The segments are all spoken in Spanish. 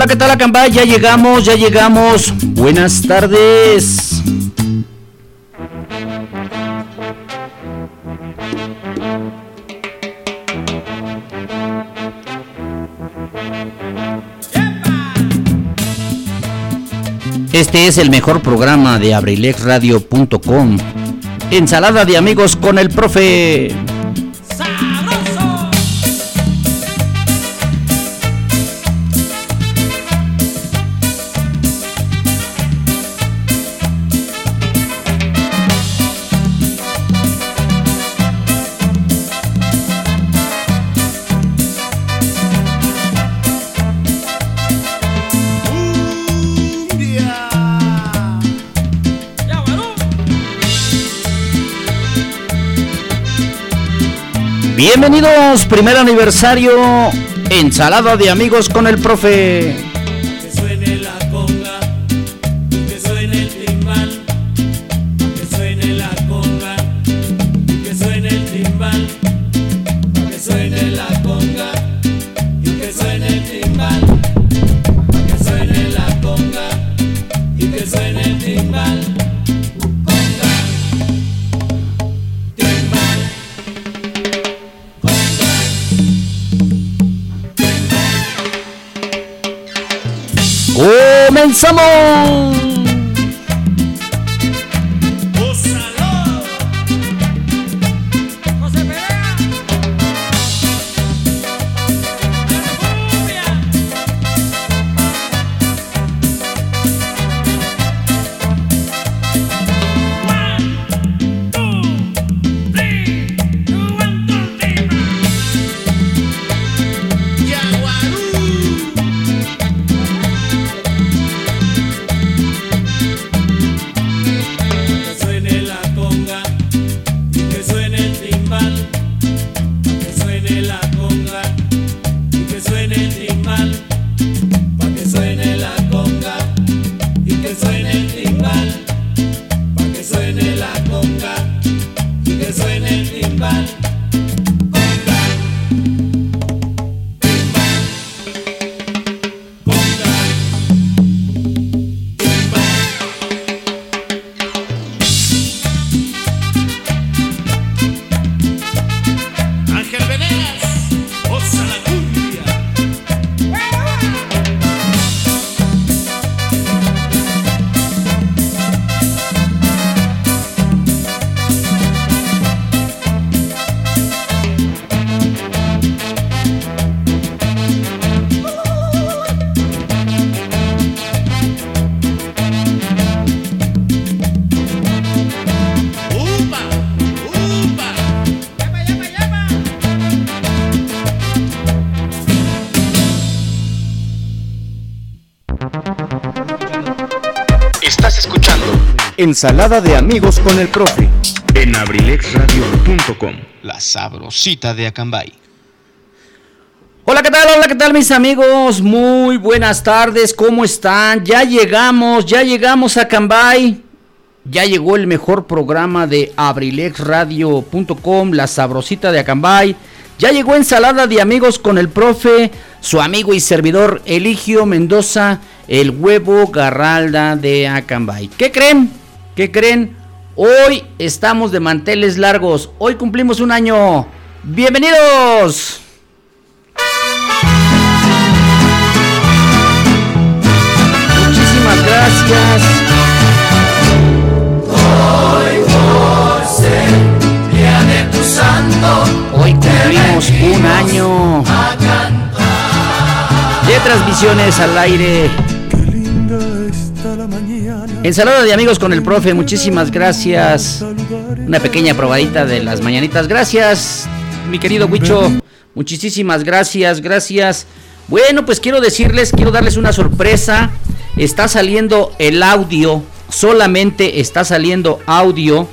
Hola, ¿qué tal Acambay? Ya llegamos, ya llegamos. Buenas tardes. Este es el mejor programa de abrilexradio.com. Ensalada de amigos con el profe. Bienvenidos, primer aniversario, ensalada de amigos con el profe. Ensalada de amigos con el profe. En abrilexradio.com. La sabrosita de Acambay. Hola, ¿qué tal? Hola, ¿qué tal mis amigos? Muy buenas tardes, ¿cómo están? Ya llegamos, ya llegamos a Acambay. Ya llegó el mejor programa de abrilexradio.com, La sabrosita de Acambay. Ya llegó ensalada de amigos con el profe, su amigo y servidor Eligio Mendoza, el huevo garralda de Acambay. ¿Qué creen? ¿Qué creen? Hoy estamos de manteles largos. Hoy cumplimos un año. ¡Bienvenidos! Muchísimas gracias. Hoy por ser día de tu santo. Hoy cumplimos un año de transmisiones al aire Ensalada de amigos con el profe, muchísimas gracias. Una pequeña probadita de las mañanitas. Gracias, mi querido Huicho. Muchísimas gracias, gracias. Bueno, pues quiero decirles, quiero darles una sorpresa. Está saliendo el audio, solamente está saliendo audio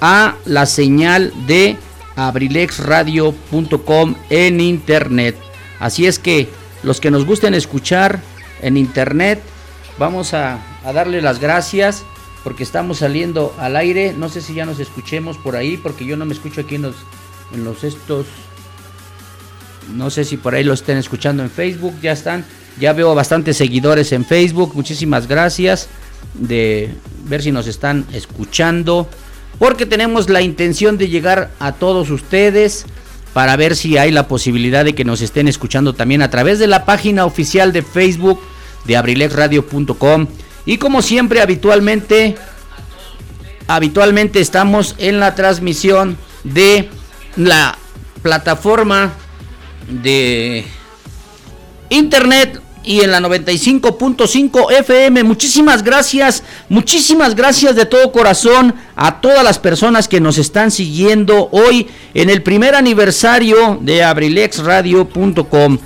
a la señal de abrilexradio.com en internet. Así es que los que nos gusten escuchar en internet, vamos a a darle las gracias porque estamos saliendo al aire. No sé si ya nos escuchemos por ahí porque yo no me escucho aquí en los, en los estos. No sé si por ahí lo estén escuchando en Facebook, ya están. Ya veo bastantes seguidores en Facebook. Muchísimas gracias de ver si nos están escuchando. Porque tenemos la intención de llegar a todos ustedes para ver si hay la posibilidad de que nos estén escuchando también a través de la página oficial de Facebook de abrilexradio.com. Y como siempre, habitualmente, habitualmente estamos en la transmisión de la plataforma de internet y en la 95.5 FM. Muchísimas gracias, muchísimas gracias de todo corazón a todas las personas que nos están siguiendo hoy en el primer aniversario de abrilexradio.com.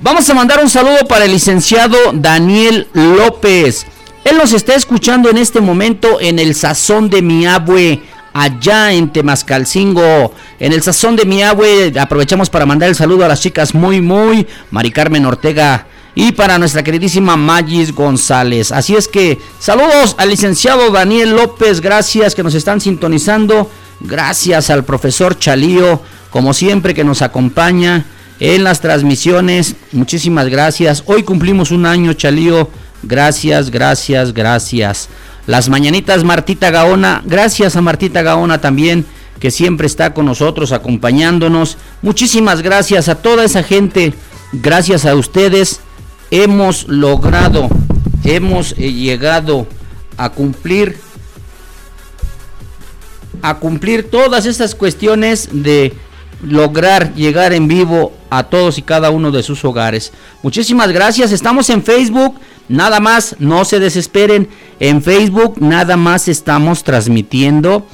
Vamos a mandar un saludo para el licenciado Daniel López. Él nos está escuchando en este momento en el Sazón de mi abue, allá en Temascalcingo. En el Sazón de mi abue aprovechamos para mandar el saludo a las chicas muy, muy, Mari Carmen Ortega y para nuestra queridísima Magis González. Así es que saludos al licenciado Daniel López, gracias que nos están sintonizando. Gracias al profesor Chalío, como siempre que nos acompaña en las transmisiones. Muchísimas gracias. Hoy cumplimos un año, Chalío. Gracias, gracias, gracias. Las mañanitas Martita Gaona. Gracias a Martita Gaona también que siempre está con nosotros acompañándonos. Muchísimas gracias a toda esa gente. Gracias a ustedes hemos logrado, hemos eh, llegado a cumplir a cumplir todas estas cuestiones de lograr llegar en vivo a todos y cada uno de sus hogares. Muchísimas gracias. Estamos en Facebook. Nada más, no se desesperen. En Facebook nada más estamos transmitiendo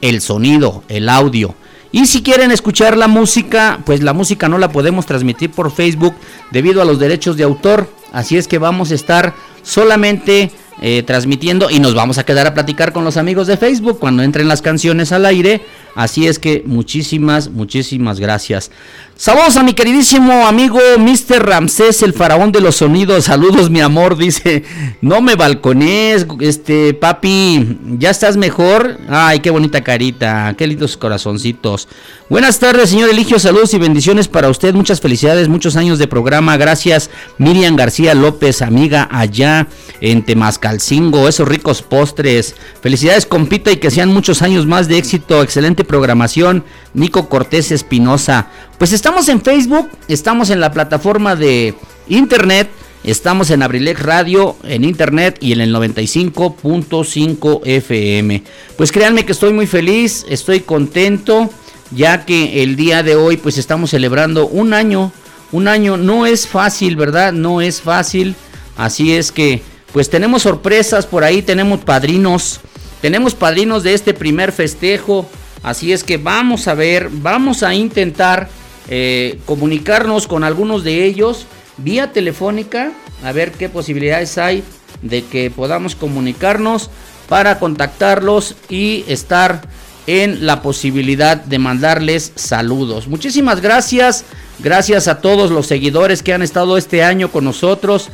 el sonido, el audio. Y si quieren escuchar la música, pues la música no la podemos transmitir por Facebook debido a los derechos de autor. Así es que vamos a estar solamente eh, transmitiendo y nos vamos a quedar a platicar con los amigos de Facebook cuando entren las canciones al aire. Así es que muchísimas, muchísimas gracias. Saludos a mi queridísimo amigo Mr. Ramsés, el faraón de los sonidos. Saludos, mi amor. Dice, no me balcones, este, papi, ¿ya estás mejor? Ay, qué bonita carita, qué lindos corazoncitos. Buenas tardes, señor Eligio. Saludos y bendiciones para usted. Muchas felicidades, muchos años de programa. Gracias, Miriam García López, amiga allá en Temascalcingo. Esos ricos postres. Felicidades, compita, y que sean muchos años más de éxito. Excelente programación. Nico Cortés Espinosa. Pues estamos en Facebook, estamos en la plataforma de internet, estamos en Abrilex Radio, en internet y en el 95.5 FM. Pues créanme que estoy muy feliz, estoy contento, ya que el día de hoy pues estamos celebrando un año. Un año no es fácil, ¿verdad? No es fácil. Así es que pues tenemos sorpresas por ahí, tenemos padrinos. Tenemos padrinos de este primer festejo. Así es que vamos a ver, vamos a intentar eh, comunicarnos con algunos de ellos vía telefónica, a ver qué posibilidades hay de que podamos comunicarnos para contactarlos y estar en la posibilidad de mandarles saludos. Muchísimas gracias, gracias a todos los seguidores que han estado este año con nosotros.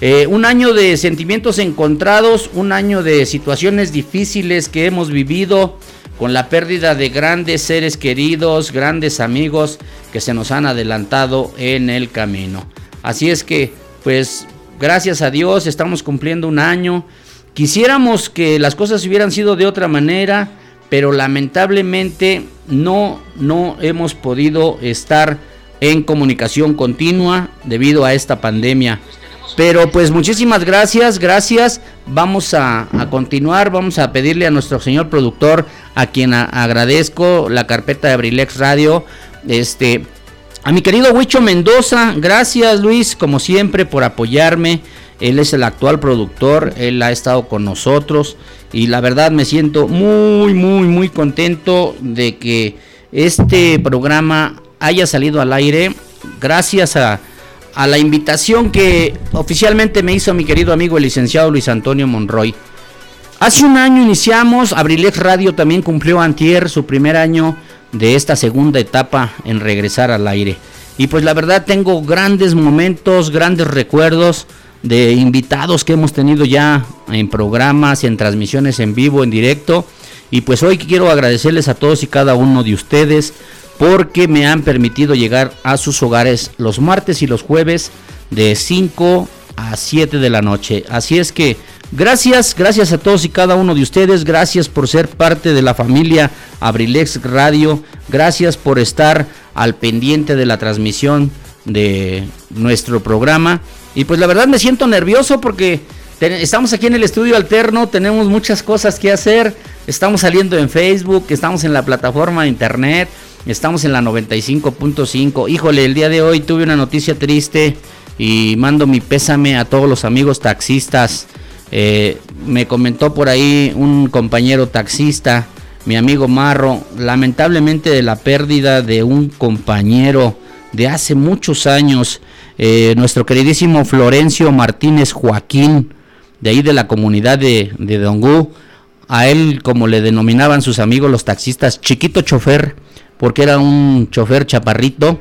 Eh, un año de sentimientos encontrados, un año de situaciones difíciles que hemos vivido con la pérdida de grandes seres queridos, grandes amigos que se nos han adelantado en el camino. Así es que, pues, gracias a Dios estamos cumpliendo un año. Quisiéramos que las cosas hubieran sido de otra manera, pero lamentablemente no, no hemos podido estar en comunicación continua debido a esta pandemia. Pero pues muchísimas gracias, gracias. Vamos a, continuar, vamos a pedirle a nuestro señor productor, a quien agradezco la carpeta de Abrilex Radio, este, a mi querido Huicho Mendoza, gracias Luis, como siempre, por apoyarme. Él es el actual productor, él ha estado con nosotros y la verdad me siento muy, muy, muy contento de que este programa haya salido al aire gracias a a la invitación que oficialmente me hizo mi querido amigo el licenciado Luis Antonio Monroy. Hace un año iniciamos, Abrilex Radio también cumplió antier su primer año de esta segunda etapa en regresar al aire. Y pues la verdad tengo grandes momentos, grandes recuerdos de invitados que hemos tenido ya en programas, en transmisiones en vivo, en directo. Y pues hoy quiero agradecerles a todos y cada uno de ustedes porque me han permitido llegar a sus hogares los martes y los jueves de 5 a 7 de la noche. Así es que gracias, gracias a todos y cada uno de ustedes, gracias por ser parte de la familia Abrilex Radio, gracias por estar al pendiente de la transmisión de nuestro programa. Y pues la verdad me siento nervioso porque estamos aquí en el estudio alterno, tenemos muchas cosas que hacer, estamos saliendo en Facebook, estamos en la plataforma de internet, estamos en la 95.5. Híjole, el día de hoy tuve una noticia triste y mando mi pésame a todos los amigos taxistas. Eh, me comentó por ahí un compañero taxista, mi amigo Marro, lamentablemente de la pérdida de un compañero de hace muchos años, eh, nuestro queridísimo Florencio Martínez Joaquín, de ahí de la comunidad de, de Dongú, a él como le denominaban sus amigos los taxistas, chiquito chofer, porque era un chofer chaparrito,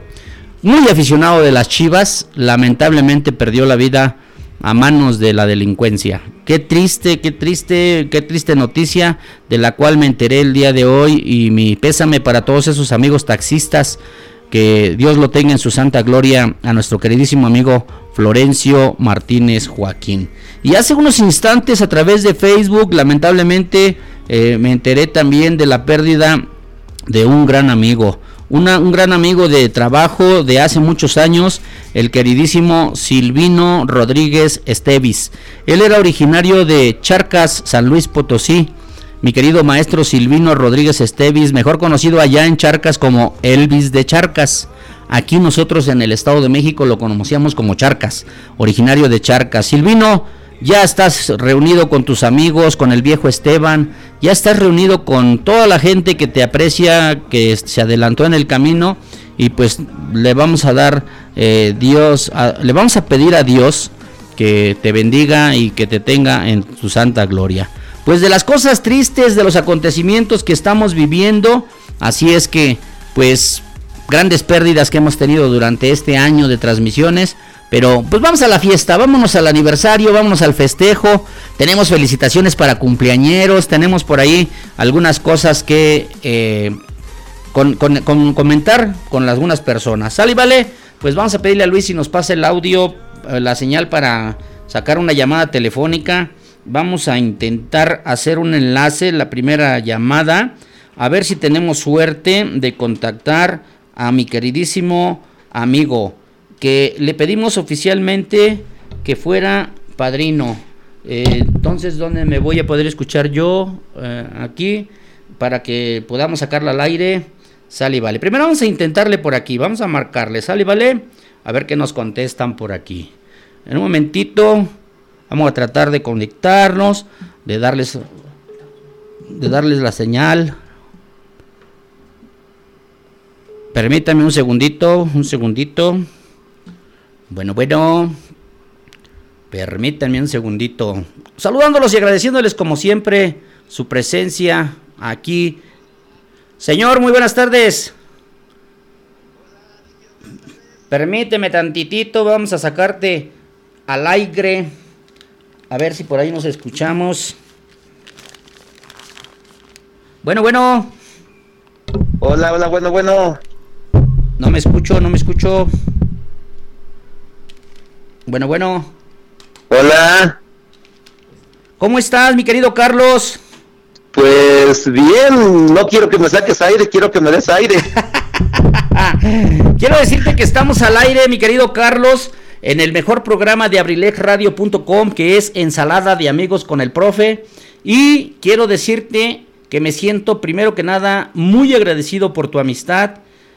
muy aficionado de las Chivas, lamentablemente perdió la vida a manos de la delincuencia. Qué triste, qué triste, qué triste noticia de la cual me enteré el día de hoy y mi pésame para todos esos amigos taxistas, que Dios lo tenga en su santa gloria a nuestro queridísimo amigo Florencio Martínez Joaquín. Y hace unos instantes a través de Facebook, lamentablemente, eh, me enteré también de la pérdida de un gran amigo un gran amigo de trabajo de hace muchos años, el queridísimo Silvino Rodríguez Estevis. Él era originario de Charcas, San Luis Potosí. Mi querido maestro Silvino Rodríguez Estevis, mejor conocido allá en Charcas como Elvis de Charcas. Aquí nosotros en el Estado de México lo conocíamos como Charcas, originario de Charcas. Silvino ya estás reunido con tus amigos, con el viejo Esteban, ya estás reunido con toda la gente que te aprecia, que se adelantó en el camino y pues le vamos a dar eh, Dios, le vamos a pedir a Dios que te bendiga y que te tenga en su santa gloria. Pues de las cosas tristes, de los acontecimientos que estamos viviendo, así es que pues grandes pérdidas que hemos tenido durante este año de transmisiones, pero pues vamos a la fiesta, vámonos al aniversario, vámonos al festejo. Tenemos felicitaciones para cumpleañeros, tenemos por ahí algunas cosas que eh, con, comentar con algunas personas. ¿Sale vale? Pues vamos a pedirle a Luis si nos pasa el audio, eh, la señal para sacar una llamada telefónica. Vamos a intentar hacer un enlace, la primera llamada, a ver si tenemos suerte de contactar a mi queridísimo amigo que le pedimos oficialmente que fuera padrino. Eh, entonces, ¿dónde me voy a poder escuchar yo? Eh, aquí, para que podamos sacarla al aire. Sale y vale. Primero vamos a intentarle por aquí. Vamos a marcarle. Sale y vale. A ver qué nos contestan por aquí. En un momentito. Vamos a tratar de conectarnos. De darles. De darles la señal. Permítame un segundito. Un segundito. Bueno, bueno. Permítanme un segundito. Saludándolos y agradeciéndoles como siempre su presencia aquí. Señor, muy buenas tardes. Permíteme tantitito, vamos a sacarte al aire. A ver si por ahí nos escuchamos. Bueno, bueno. Hola, hola, bueno, bueno. No me escucho, no me escucho. Bueno, bueno. Hola. ¿Cómo estás, mi querido Carlos? Pues bien, no quiero que me saques aire, quiero que me des aire. quiero decirte que estamos al aire, mi querido Carlos, en el mejor programa de abrilexradio.com, que es Ensalada de Amigos con el Profe. Y quiero decirte que me siento, primero que nada, muy agradecido por tu amistad.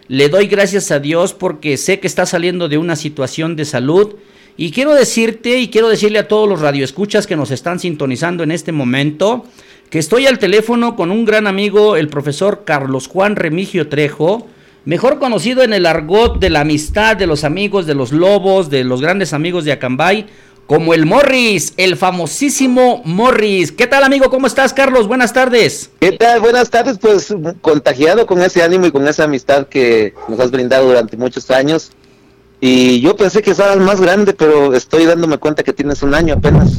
Le doy gracias a Dios porque sé que estás saliendo de una situación de salud y quiero decirte y quiero decirle a todos los radioescuchas que nos están sintonizando en este momento que estoy al teléfono con un gran amigo, el profesor Carlos Juan Remigio Trejo, mejor conocido en el argot de la amistad, de los amigos, de los lobos, de los grandes amigos de Acambay, como el Morris, el famosísimo Morris. ¿Qué tal amigo? ¿Cómo estás Carlos? Buenas tardes. ¿Qué tal? Buenas tardes, pues contagiado con ese ánimo y con esa amistad que nos has brindado durante muchos años. Y yo pensé que estabas más grande, pero estoy dándome cuenta que tienes un año apenas.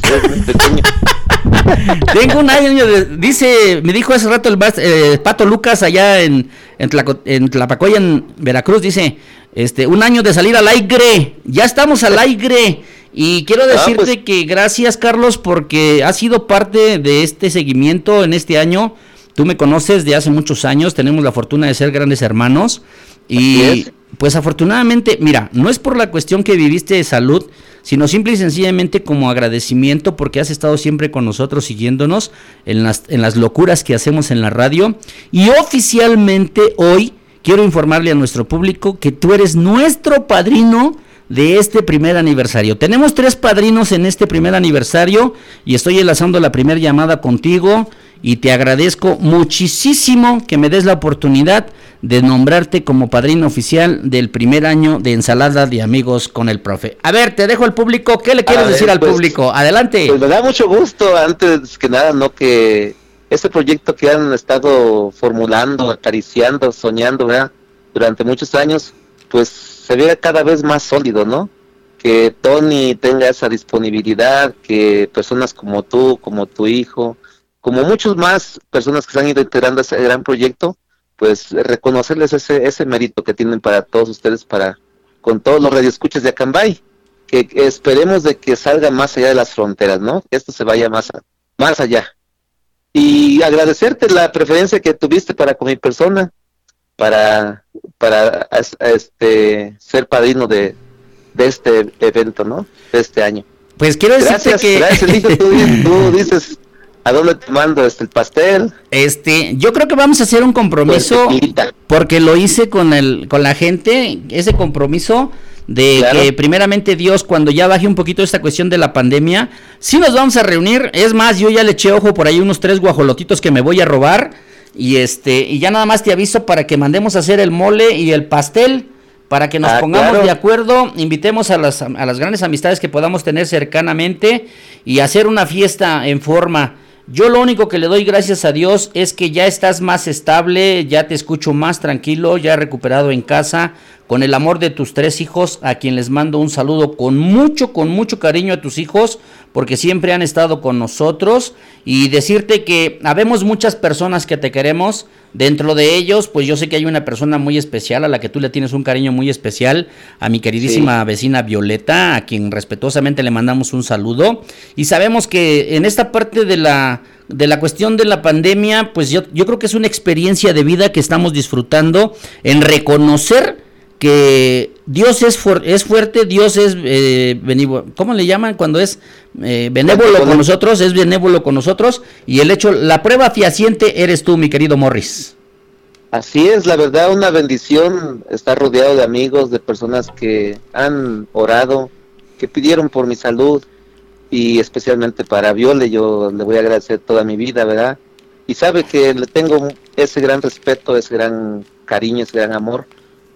Tengo un año, dice, me dijo hace rato el eh, Pato Lucas allá en, en, Tlapacoya, en Veracruz, dice, Este, un año de salir al aire. Ya estamos al aire. Y quiero Ah, decirte pues. que gracias, Carlos, porque has sido parte de este seguimiento en este año. Tú me conoces de hace muchos años, tenemos la fortuna de ser grandes hermanos. Y. pues afortunadamente, mira, no es por la cuestión que viviste de salud, sino simple y sencillamente como agradecimiento porque has estado siempre con nosotros siguiéndonos en las, en las locuras que hacemos en la radio. Y oficialmente hoy quiero informarle a nuestro público que tú eres nuestro padrino de este primer aniversario. Tenemos tres padrinos en este primer aniversario y estoy enlazando la primera llamada contigo y te agradezco muchísimo que me des la oportunidad de nombrarte como padrino oficial del primer año de ensalada de amigos con el profe. A ver, te dejo al público. ¿Qué le quieres ver, decir al pues, público? Adelante. Pues me da mucho gusto, antes que nada, ¿no? Que este proyecto que han estado formulando, acariciando, soñando, ¿verdad? Durante muchos años, pues se vea cada vez más sólido, ¿no? Que Tony tenga esa disponibilidad, que personas como tú, como tu hijo, como muchos más personas que se han ido integrando a ese gran proyecto, pues reconocerles ese, ese mérito que tienen para todos ustedes, para con todos los radioescuchas de Acambay que esperemos de que salga más allá de las fronteras, ¿no? Que esto se vaya más, a- más allá. Y agradecerte la preferencia que tuviste para con mi persona, para, para este ser padrino de, de este evento, ¿no? De este año. Pues quiero decirte Gracias, que gracias, tú dices a dónde te mando este el pastel. este, yo creo que vamos a hacer un compromiso Pues, porque lo hice con el con la gente, ese compromiso de Claro. que primeramente Dios cuando ya baje un poquito esta cuestión de la pandemia, sí nos vamos a reunir, es más, yo ya le eché ojo por ahí unos tres guajolotitos que me voy a robar y este y ya nada más te aviso para que mandemos a hacer el mole y el pastel para que nos Ah, pongamos claro. de acuerdo, invitemos a las, a las grandes amistades que podamos tener cercanamente y hacer una fiesta en forma. Yo lo único que le doy gracias a Dios es que ya estás más estable, ya te escucho más tranquilo, ya recuperado en casa, con el amor de tus tres hijos, a quien les mando un saludo con mucho, con mucho cariño a tus hijos, porque siempre han estado con nosotros, y decirte que habemos muchas personas que te queremos, dentro de ellos, pues yo sé que hay una persona muy especial, a la que tú le tienes un cariño muy especial, a mi queridísima vecina Violeta, a quien respetuosamente le mandamos un saludo, y sabemos que en esta parte de la de la cuestión de la pandemia, pues yo, yo creo que es una experiencia de vida que estamos disfrutando en reconocer que Dios es, es fuerte, Dios es eh, benévolo. ¿Cómo le llaman cuando es eh, benévolo con nosotros? Es benévolo con nosotros. Y el hecho, la prueba fehaciente eres tú, mi querido Morris. Así es, la verdad, una bendición estar rodeado de amigos, de personas que han orado, que pidieron por mi salud y especialmente para Viole, yo le voy a agradecer toda mi vida, ¿verdad? Y sabe que le tengo ese gran respeto, ese gran cariño, ese gran amor,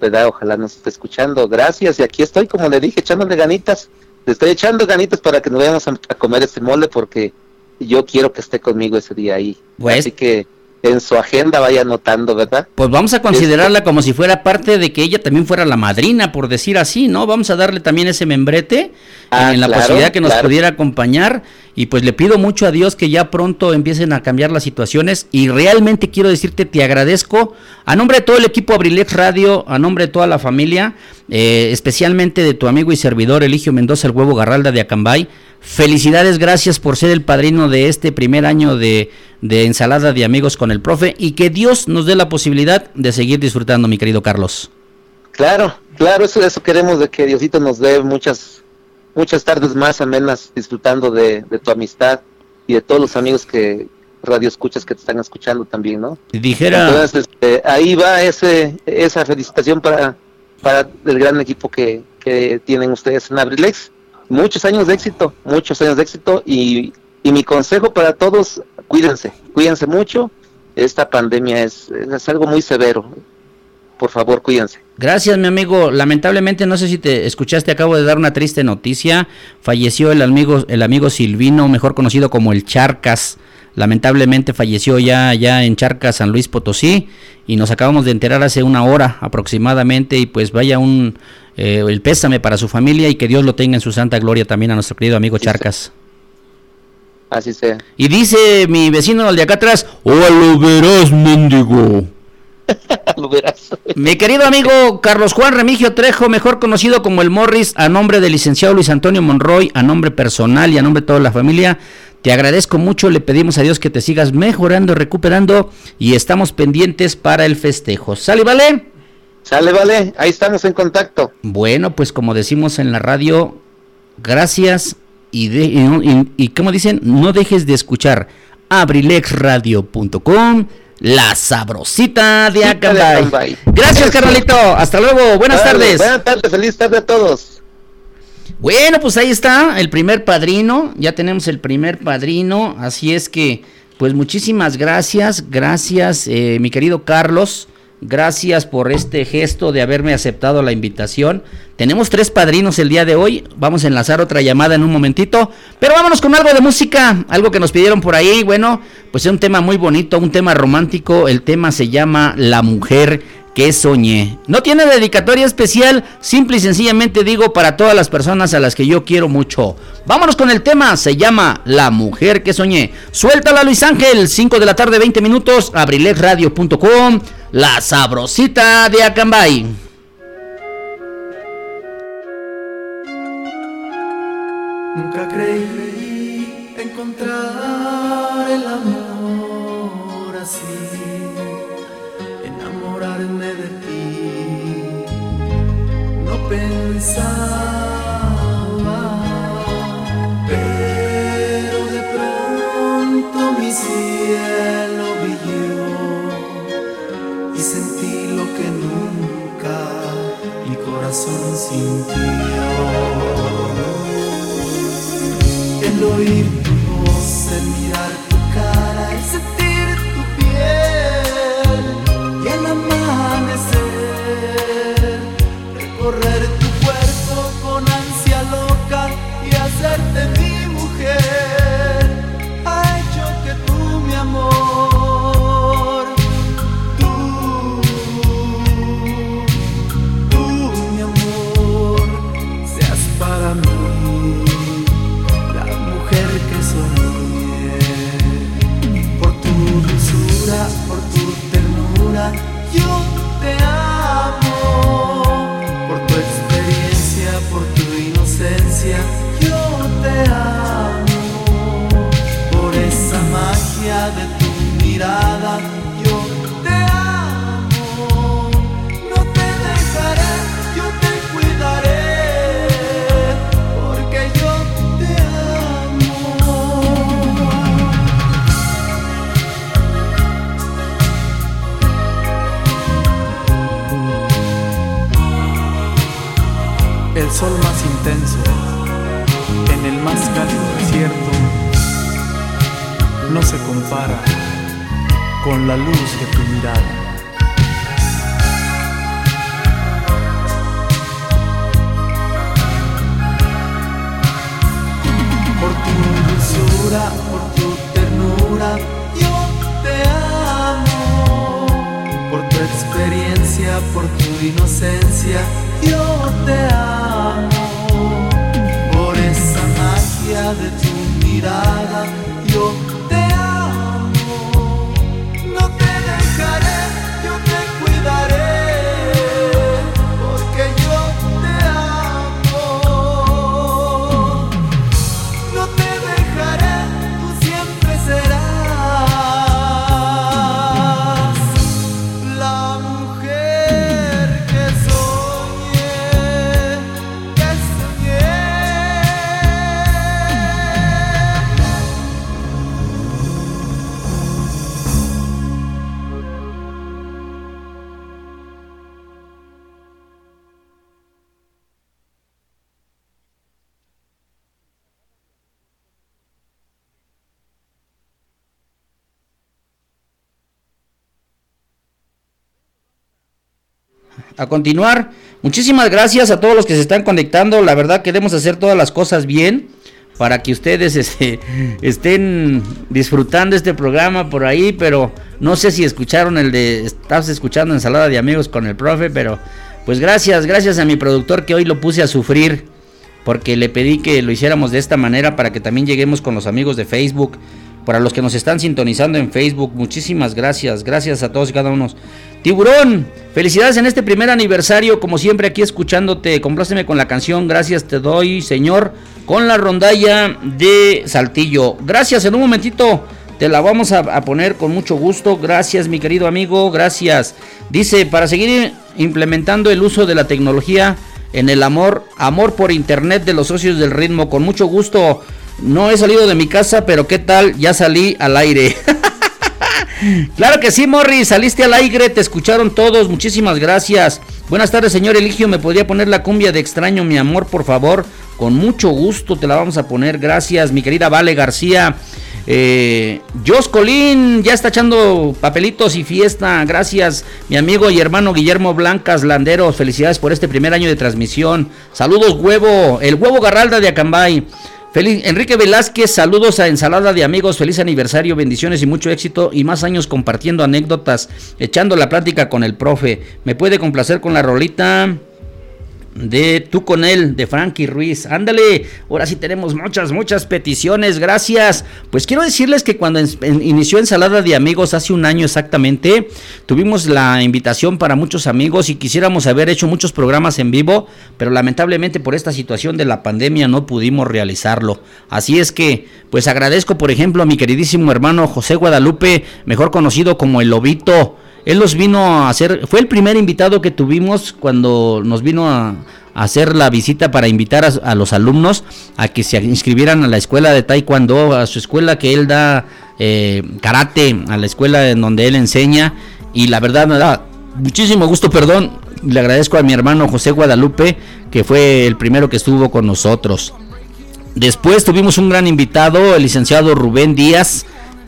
¿verdad? Ojalá nos esté escuchando. Gracias, y aquí estoy, como le dije, echándole ganitas. Le estoy echando ganitas para que nos vayamos a, a comer ese mole porque yo quiero que esté conmigo ese día ahí. Pues- Así que en su agenda vaya anotando, ¿verdad? Pues vamos a considerarla como si fuera parte de que ella también fuera la madrina, por decir así, ¿no? Vamos a darle también ese membrete Ah, en la claro, posibilidad que nos claro. pudiera acompañar. Y pues le pido mucho a Dios que ya pronto empiecen a cambiar las situaciones. Y realmente quiero decirte, te agradezco a nombre de todo el equipo Abrilex Radio, a nombre de toda la familia, eh, especialmente de tu amigo y servidor Eligio Mendoza, el huevo Garralda de Acambay. Felicidades, gracias por ser el padrino de este primer año de, de ensalada de amigos con el profe y que Dios nos dé la posibilidad de seguir disfrutando, mi querido Carlos. Claro, claro, eso, eso queremos de que Diosito nos dé muchas, muchas tardes más amenas disfrutando de, de tu amistad y de todos los amigos que radio escuchas que te están escuchando también, ¿no? Dijera, Entonces, este, ahí va ese, esa felicitación para, para el gran equipo que, que tienen ustedes en Abrilex. Muchos años de éxito, muchos años de éxito y, y mi consejo para todos, cuídense, cuídense mucho. Esta pandemia es, es algo muy severo. Por favor, cuídense. Gracias, mi amigo. Lamentablemente, no sé si te escuchaste, acabo de dar una triste noticia. Falleció el amigo, el amigo Silvino, mejor conocido como el Charcas. Lamentablemente falleció ya, ya en Charcas, San Luis Potosí, y nos acabamos de enterar hace una hora aproximadamente. Y pues vaya un eh, el pésame para su familia y que Dios lo tenga en su santa gloria también a nuestro querido amigo Charcas. Así sea. Y dice mi vecino al de acá atrás, ¡Oh, lo verás, mendigo! Lo verás. Mi querido amigo Carlos Juan Remigio Trejo, mejor conocido como el Morris, a nombre del licenciado Luis Antonio Monroy, a nombre personal y a nombre de toda la familia, te agradezco mucho, le pedimos a Dios que te sigas mejorando, recuperando y estamos pendientes para el festejo. ¿Sale, vale? Sale, vale, ahí estamos en contacto. Bueno, pues como decimos en la radio, gracias y, de, y, y como dicen, no dejes de escuchar abrilexradio.com, la sabrosita de Acambay. Gracias, carnalito. Hasta luego. Buenas Vale, tardes. Buenas tardes, feliz tarde a todos. Bueno, pues ahí está el primer padrino. Ya tenemos el primer padrino. Así es que, pues muchísimas gracias. Gracias, eh, mi querido Carlos. Gracias por este gesto de haberme aceptado la invitación. Tenemos tres padrinos el día de hoy. Vamos a enlazar otra llamada en un momentito. Pero vámonos con algo de música. Algo que nos pidieron por ahí. Bueno, pues es un tema muy bonito, un tema romántico. El tema se llama La mujer que soñé. No tiene dedicatoria especial, simple y sencillamente digo para todas las personas a las que yo quiero mucho. Vámonos con el tema, se llama La mujer que soñé. Suéltala Luis Ángel, 5 de la tarde, 20 minutos, abrilexradio.com, la sabrosita de Acambay. Nunca creí encontrar el amor así, enamorarme de ti. No pensaba, sentí lo que nunca mi corazón sintió. El oír tu voz, el mirar tu cara, el sentir El sol más intenso, en el más cálido desierto, no se compara con la luz de tu mirada. por tu dulzura, por tu ternura, yo te amo. Por tu experiencia, por tu inocencia, yo te amo. Por esa magia de tu mirada, yo continuar, muchísimas gracias a todos los que se están conectando. La verdad queremos hacer todas las cosas bien para que ustedes este, estén disfrutando este programa por ahí, pero no sé si escucharon el de estás escuchando ensalada de amigos con el profe, pero pues gracias, gracias a mi productor que hoy lo puse a sufrir porque le pedí que lo hiciéramos de esta manera para que también lleguemos con los amigos de Facebook, Para los que nos están sintonizando en Facebook, muchísimas gracias. Gracias a todos y cada uno. Tiburón, felicidades en este primer aniversario. Como siempre, aquí escuchándote. Compláceme con la canción. Gracias te doy, Señor. Con la rondalla de Saltillo. Gracias, en un momentito. Te la vamos a, a, poner con mucho gusto. Gracias, mi querido amigo. Gracias. Dice, para seguir implementando el uso de la tecnología en el amor, amor por internet de los socios del ritmo. Con mucho gusto. No he salido de mi casa, pero ¿qué tal? Ya salí al aire. claro que sí, Morris, saliste al aire, te escucharon todos, muchísimas gracias. Buenas tardes, señor Eligio, ¿me podría poner la cumbia de extraño, mi amor, por favor? Con mucho gusto te la vamos a poner, gracias, mi querida Vale García. Eh, Jos Colín ya está echando papelitos y fiesta. Gracias, mi amigo y hermano Guillermo Blancas Landeros. Felicidades por este primer año de transmisión. Saludos, huevo. El huevo Garralda de Acambay. Feliz, Enrique Velázquez, saludos a Ensalada de Amigos, feliz aniversario, bendiciones y mucho éxito y más años compartiendo anécdotas, echando la plática con el profe. ¿Me puede complacer con la rolita? De tú con él, de Frankie Ruiz. Ándale, ahora sí tenemos muchas, muchas peticiones, gracias. Pues quiero decirles que cuando inició Ensalada de Amigos hace un año exactamente, tuvimos la invitación para muchos amigos y quisiéramos haber hecho muchos programas en vivo, pero lamentablemente por esta situación de la pandemia no pudimos realizarlo. Así es que, pues agradezco por ejemplo a mi queridísimo hermano José Guadalupe, mejor conocido como el Lobito él los vino a hacer, fue el primer invitado que tuvimos cuando nos vino a, hacer la visita para invitar a, los alumnos a que se inscribieran a la escuela de taekwondo, a su escuela que él da eh, karate, a la escuela en donde él enseña. Y la verdad me da muchísimo gusto, perdón, le agradezco a mi hermano José Guadalupe, que fue el primero que estuvo con nosotros. Después tuvimos un gran invitado, el licenciado Rubén Díaz,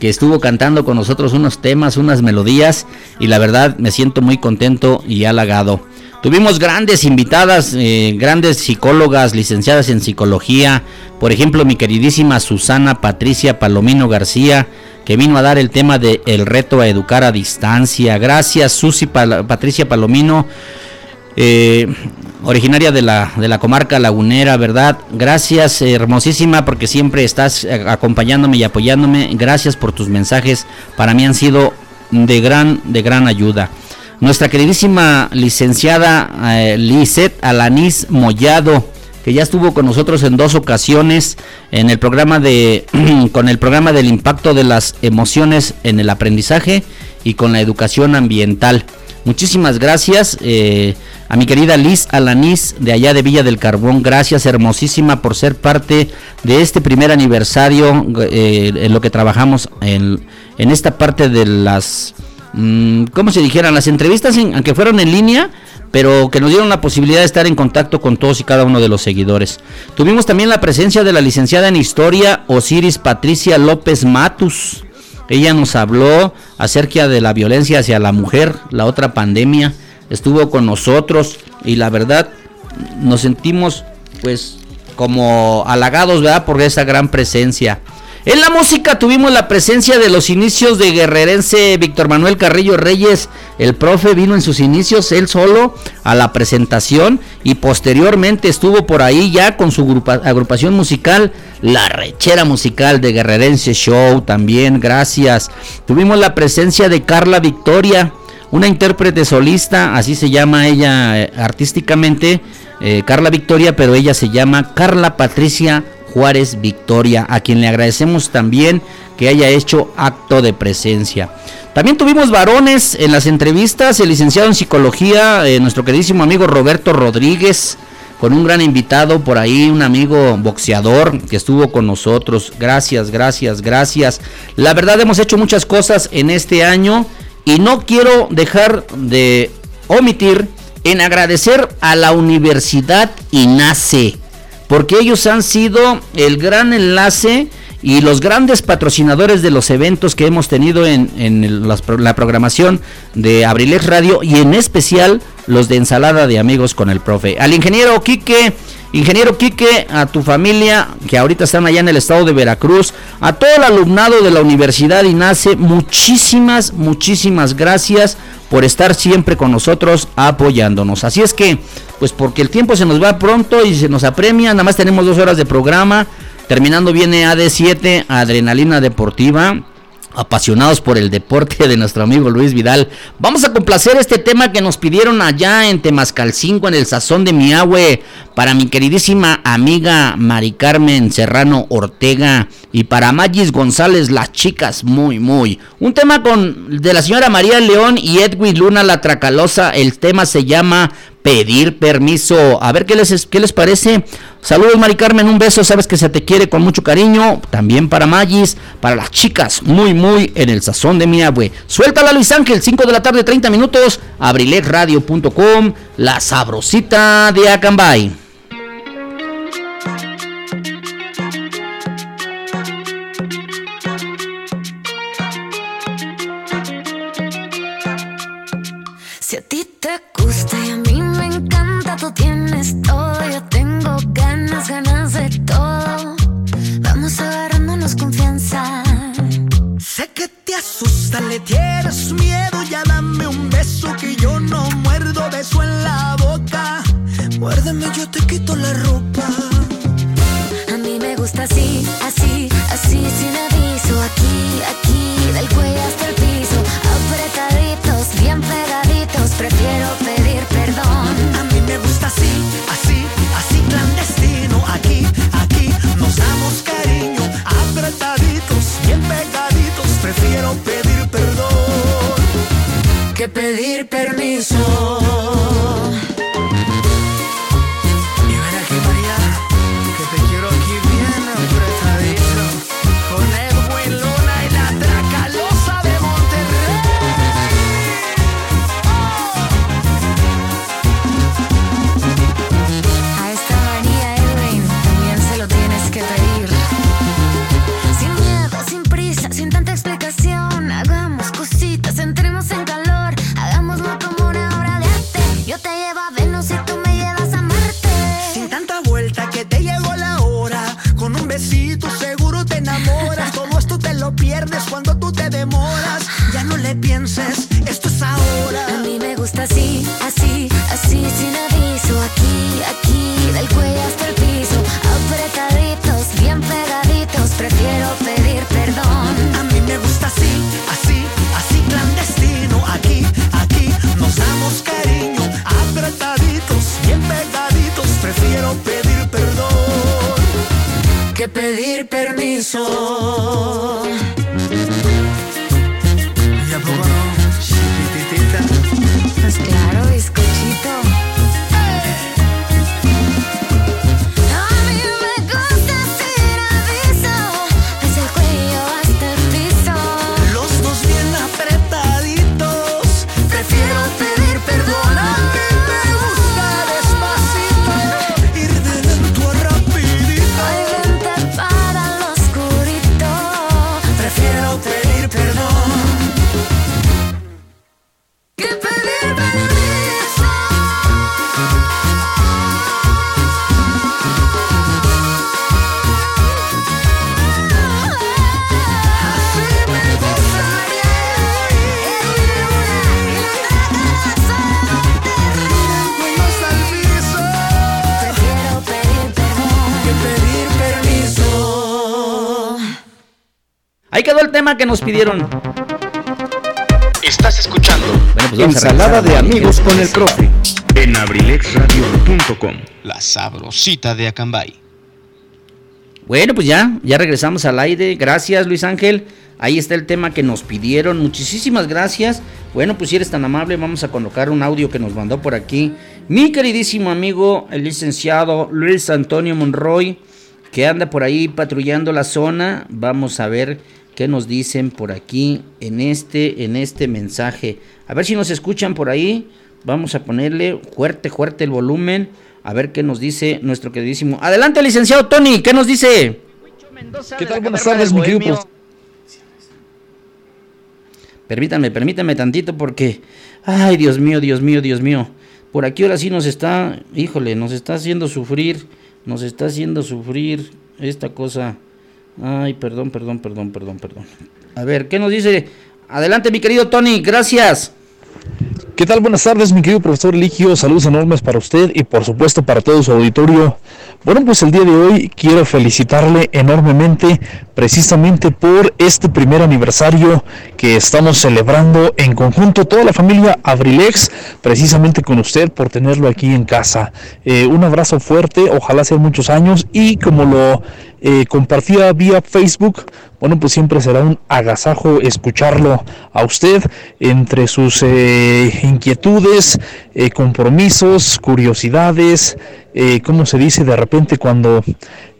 estuvo cantando con nosotros unos temas, unas melodías y la verdad me siento muy contento y halagado. Tuvimos grandes invitadas, eh, grandes psicólogas licenciadas en psicología, por ejemplo mi queridísima Susana Patricia Palomino García, que vino a dar el tema de el reto a educar a distancia. Gracias Susi Patricia Palomino. Eh, originaria de la, de la comarca lagunera, ¿verdad? Gracias, hermosísima, porque siempre estás eh, acompañándome y apoyándome. Gracias por tus mensajes. Para mí han sido de gran, de gran ayuda. Nuestra queridísima licenciada eh, Lisette Mollado, que ya estuvo con nosotros en dos ocasiones en el programa de con el programa del impacto de las emociones en el aprendizaje y con la educación ambiental. Muchísimas gracias. Eh, a mi querida Liz Alanís de allá de Villa del Carbón, gracias hermosísima por ser parte de este primer aniversario eh, en lo que trabajamos en, en, esta parte de las, mm, ¿cómo se dijeran? Las entrevistas, aunque fueron en línea, pero que nos dieron la posibilidad de estar en contacto con todos y cada uno de los seguidores. Tuvimos también la presencia de la licenciada en Historia Osiris Patricia López Matus. Ella nos habló acerca de la violencia hacia la mujer, la otra pandemia estuvo con nosotros y la verdad nos sentimos pues como halagados, ¿verdad? Por esa gran presencia. En la música tuvimos la presencia de los inicios de guerrerense Víctor Manuel Carrillo Reyes. El profe vino en sus inicios él solo a la presentación y posteriormente estuvo por ahí ya con su agrupación musical, la rechera musical de guerrerense Show también, gracias. Tuvimos la presencia de Carla Victoria una intérprete solista, así se llama ella eh, artísticamente, eh, Carla Victoria, pero ella se llama Carla Patricia Juárez Victoria, a quien le agradecemos también que haya hecho acto de presencia. También tuvimos varones en las entrevistas, el licenciado en psicología, eh, nuestro queridísimo amigo Roberto Rodríguez, con un gran invitado por ahí, un amigo boxeador que estuvo con nosotros. Gracias, gracias, gracias. La verdad hemos hecho muchas cosas en este año y no quiero dejar de omitir en agradecer a la Universidad INACE, porque ellos han sido el gran enlace y los grandes patrocinadores de los eventos que hemos tenido en, la, programación de Abrilex Radio y en especial los de ensalada de amigos con el profe. Al ingeniero Quique Ingeniero Quique, a tu familia que ahorita están allá en el estado de Veracruz, a todo el alumnado de la Universidad INACE, muchísimas, muchísimas gracias por estar siempre con nosotros apoyándonos. Así es que, pues porque el tiempo se nos va pronto y se nos apremia, nada más tenemos dos horas de programa. Terminando viene AD7, Adrenalina Deportiva apasionados por el deporte de nuestro amigo Luis Vidal. Vamos a complacer este tema que nos pidieron allá en Temascalcingo, en el Sazón de Miahue, para mi queridísima amiga Mari Carmen Serrano Ortega y para Magis González, las chicas, muy, muy. Un tema con de la señora María León y Edwin Luna La Tracalosa. El tema se llama pedir permiso. A ver qué les, qué les parece. Saludos, Mari Carmen, un beso. Sabes que se te quiere con mucho cariño. También para Magis, para las chicas, muy, muy en el sazón de mi abue. Suéltala, Luis Ángel, 5 de la tarde, 30 minutos. Abrilexradio.com, la sabrosita de Acambay. Te gusta y a mí me encanta, tú tienes todo, yo tengo ganas, ganas de todo. Vamos agarrándonos confianza. Sé que te asusta, le tienes miedo, tema que nos pidieron. Estás escuchando Bueno, pues Ensalada de amigos con el profe. En abrilexradio.com. La Sabrosita de Acambay. Bueno, pues ya, ya regresamos al aire. Gracias, Luis Ángel. Ahí está el tema que nos pidieron. Muchísimas gracias. Bueno, pues si eres tan amable, vamos a colocar un audio que nos mandó por aquí. Mi queridísimo amigo, el licenciado Luis Antonio Monroy, que anda por ahí patrullando la zona. Vamos a ver qué nos dicen por aquí en este, en este mensaje. A ver si nos escuchan por ahí. Vamos a ponerle fuerte, fuerte el volumen. A ver qué nos dice nuestro queridísimo. Adelante, licenciado Tony, ¿qué nos dice? ¿Qué tal? Buenas tardes, mi querido. Permítanme, permítanme tantito porque, ay, Dios mío, Dios mío, Dios mío. Por aquí ahora sí nos está, híjole, nos está haciendo sufrir, nos está haciendo sufrir esta cosa. Ay, perdón, perdón, perdón, perdón, perdón. A ver, ¿qué nos dice? Adelante, mi querido Tony, gracias. ¿Qué tal? Buenas tardes, mi querido profesor Eligio. Saludos enormes para usted y por supuesto para todo su auditorio. Bueno, pues el día de hoy quiero felicitarle enormemente precisamente por este primer aniversario que estamos celebrando en conjunto toda la familia Abrilex, precisamente con usted por tenerlo aquí en casa. Eh, un abrazo fuerte, ojalá sean muchos años y como lo eh, compartía vía Facebook, bueno, pues siempre será un agasajo escucharlo a usted entre sus eh, inquietudes, eh, compromisos, curiosidades, eh, ¿cómo se dice de repente cuando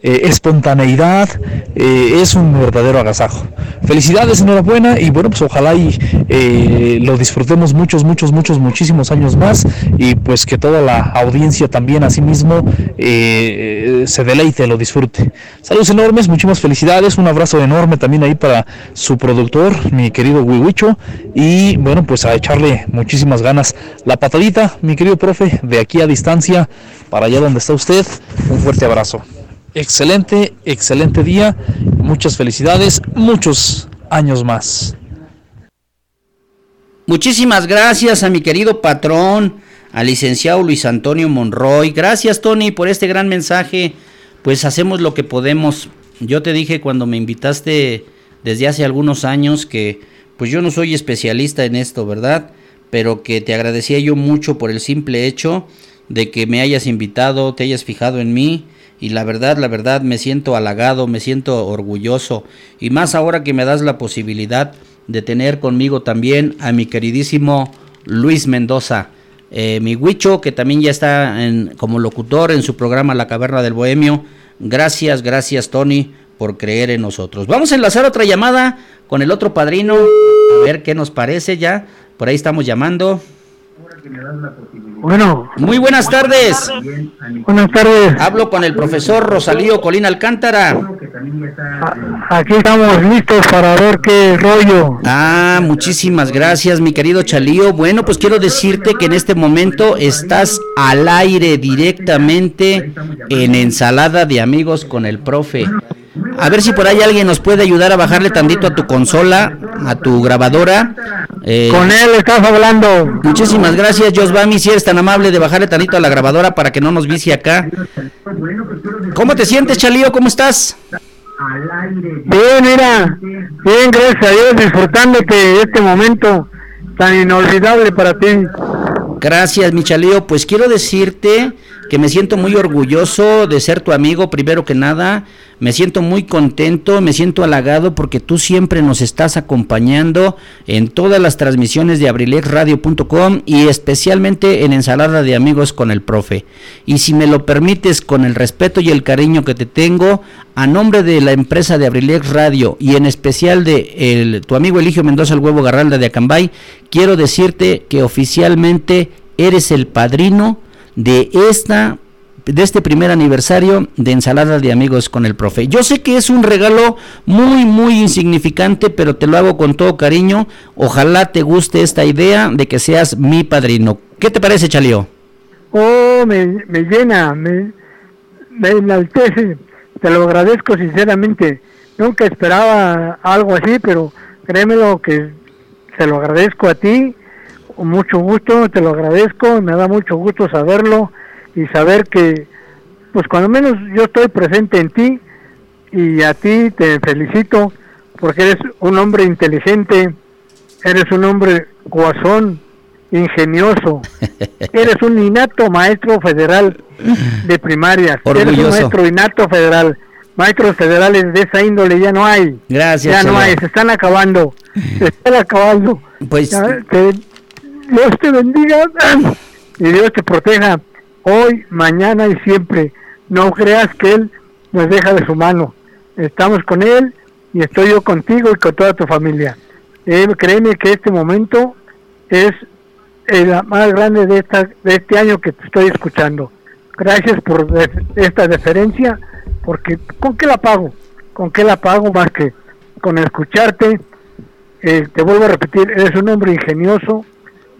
eh, espontaneidad eh, es un verdadero agasajo. Felicidades, enhorabuena y bueno, pues ojalá y eh, lo disfrutemos muchos, muchos, muchos, muchísimos años más y pues que toda la audiencia también asimismo se deleite, lo disfrute. Saludos enormes, muchísimas felicidades, un abrazo enorme también ahí para su productor, mi querido Wiwicho y bueno, pues a echarle muchísimas ganas. La patadita, mi querido profe, de aquí a distancia, para allá donde está usted, un fuerte abrazo excelente, excelente día. Muchas felicidades, muchos años más. Muchísimas gracias a mi querido patrón, al licenciado Luis Antonio Monroy. Gracias, Tony, por este gran mensaje. Pues hacemos lo que podemos. Yo te dije cuando me invitaste desde hace algunos años que pues yo no soy especialista en esto, ¿verdad? Pero que te agradecía yo mucho por el simple hecho de que me hayas invitado, te hayas fijado en mí y la verdad, la verdad me siento halagado, me siento orgulloso y más ahora que me das la posibilidad de tener conmigo también a mi queridísimo Luis Mendoza, eh, mi Huicho que también ya está en, como locutor en su programa La Caverna del Bohemio. Gracias, gracias Tony por creer en nosotros. Vamos a enlazar otra llamada con el otro padrino, a ver qué nos parece ya. Por ahí estamos llamando. Bueno, Muy buenas tardes. buenas tardes. Hablo con el profesor Rosalío Colina Alcántara. A- Aquí estamos listos para ver qué rollo. Ah, muchísimas gracias, mi querido Chalío. Bueno, pues quiero decirte que en este momento estás al aire directamente en Ensalada de Amigos con el profe. A ver si por ahí alguien nos puede ayudar a bajarle tantito a tu consola, a tu grabadora. Eh, Con él estás hablando. Muchísimas gracias, Josvami, si eres tan amable de bajarle tantito a la grabadora para que no nos vicie acá. ¿Cómo te sientes, Chalío? ¿Cómo estás? Bien, mira. Bien, gracias a Dios, disfrutándote de este momento tan inolvidable para ti. Gracias, Michalío. Pues quiero decirte que me siento muy orgulloso de ser tu amigo, primero que nada. Me siento muy contento, me siento halagado porque tú siempre nos estás acompañando en todas las transmisiones de abrilexradio.com y especialmente en Ensalada de Amigos con el Profe. Y si me lo permites, con el respeto y el cariño que te tengo, a nombre de la empresa de Abrilex Radio y en especial de el- tu amigo Eligio Mendoza el Huevo Garralda de Acambay, quiero decirte que oficialmente eres el padrino de esta de este primer aniversario de ensalada de amigos con el profe. Yo sé que es un regalo muy muy insignificante, pero te lo hago con todo cariño. Ojalá te guste esta idea de que seas mi padrino. ¿Qué te parece, Chalío? Oh, me, me llena, me, me enaltece. Te lo agradezco sinceramente. Nunca esperaba algo así, pero créemelo que te lo agradezco a ti. Mucho gusto, te lo agradezco. Me da mucho gusto saberlo y saber que, pues cuando menos yo estoy presente en ti y a ti te felicito porque eres un hombre inteligente, eres un hombre guasón, ingenioso, eres un innato maestro federal de primarias, eres un Orgulloso. maestro innato federal. Maestros federales de esa índole ya no hay. Gracias, Ya no hay, se están acabando. Se están acabando. Pues que Dios te bendiga y Dios te proteja hoy, mañana y siempre. No creas que Él nos deja de su mano. Estamos con Él y estoy yo contigo y con toda tu familia. Eh, créeme que este momento es el más grande de, esta, de este año que te estoy escuchando. Gracias por esta deferencia, porque ¿con qué la pago? ¿Con qué la pago más que con escucharte? Eh, te vuelvo a repetir, eres un hombre ingenioso,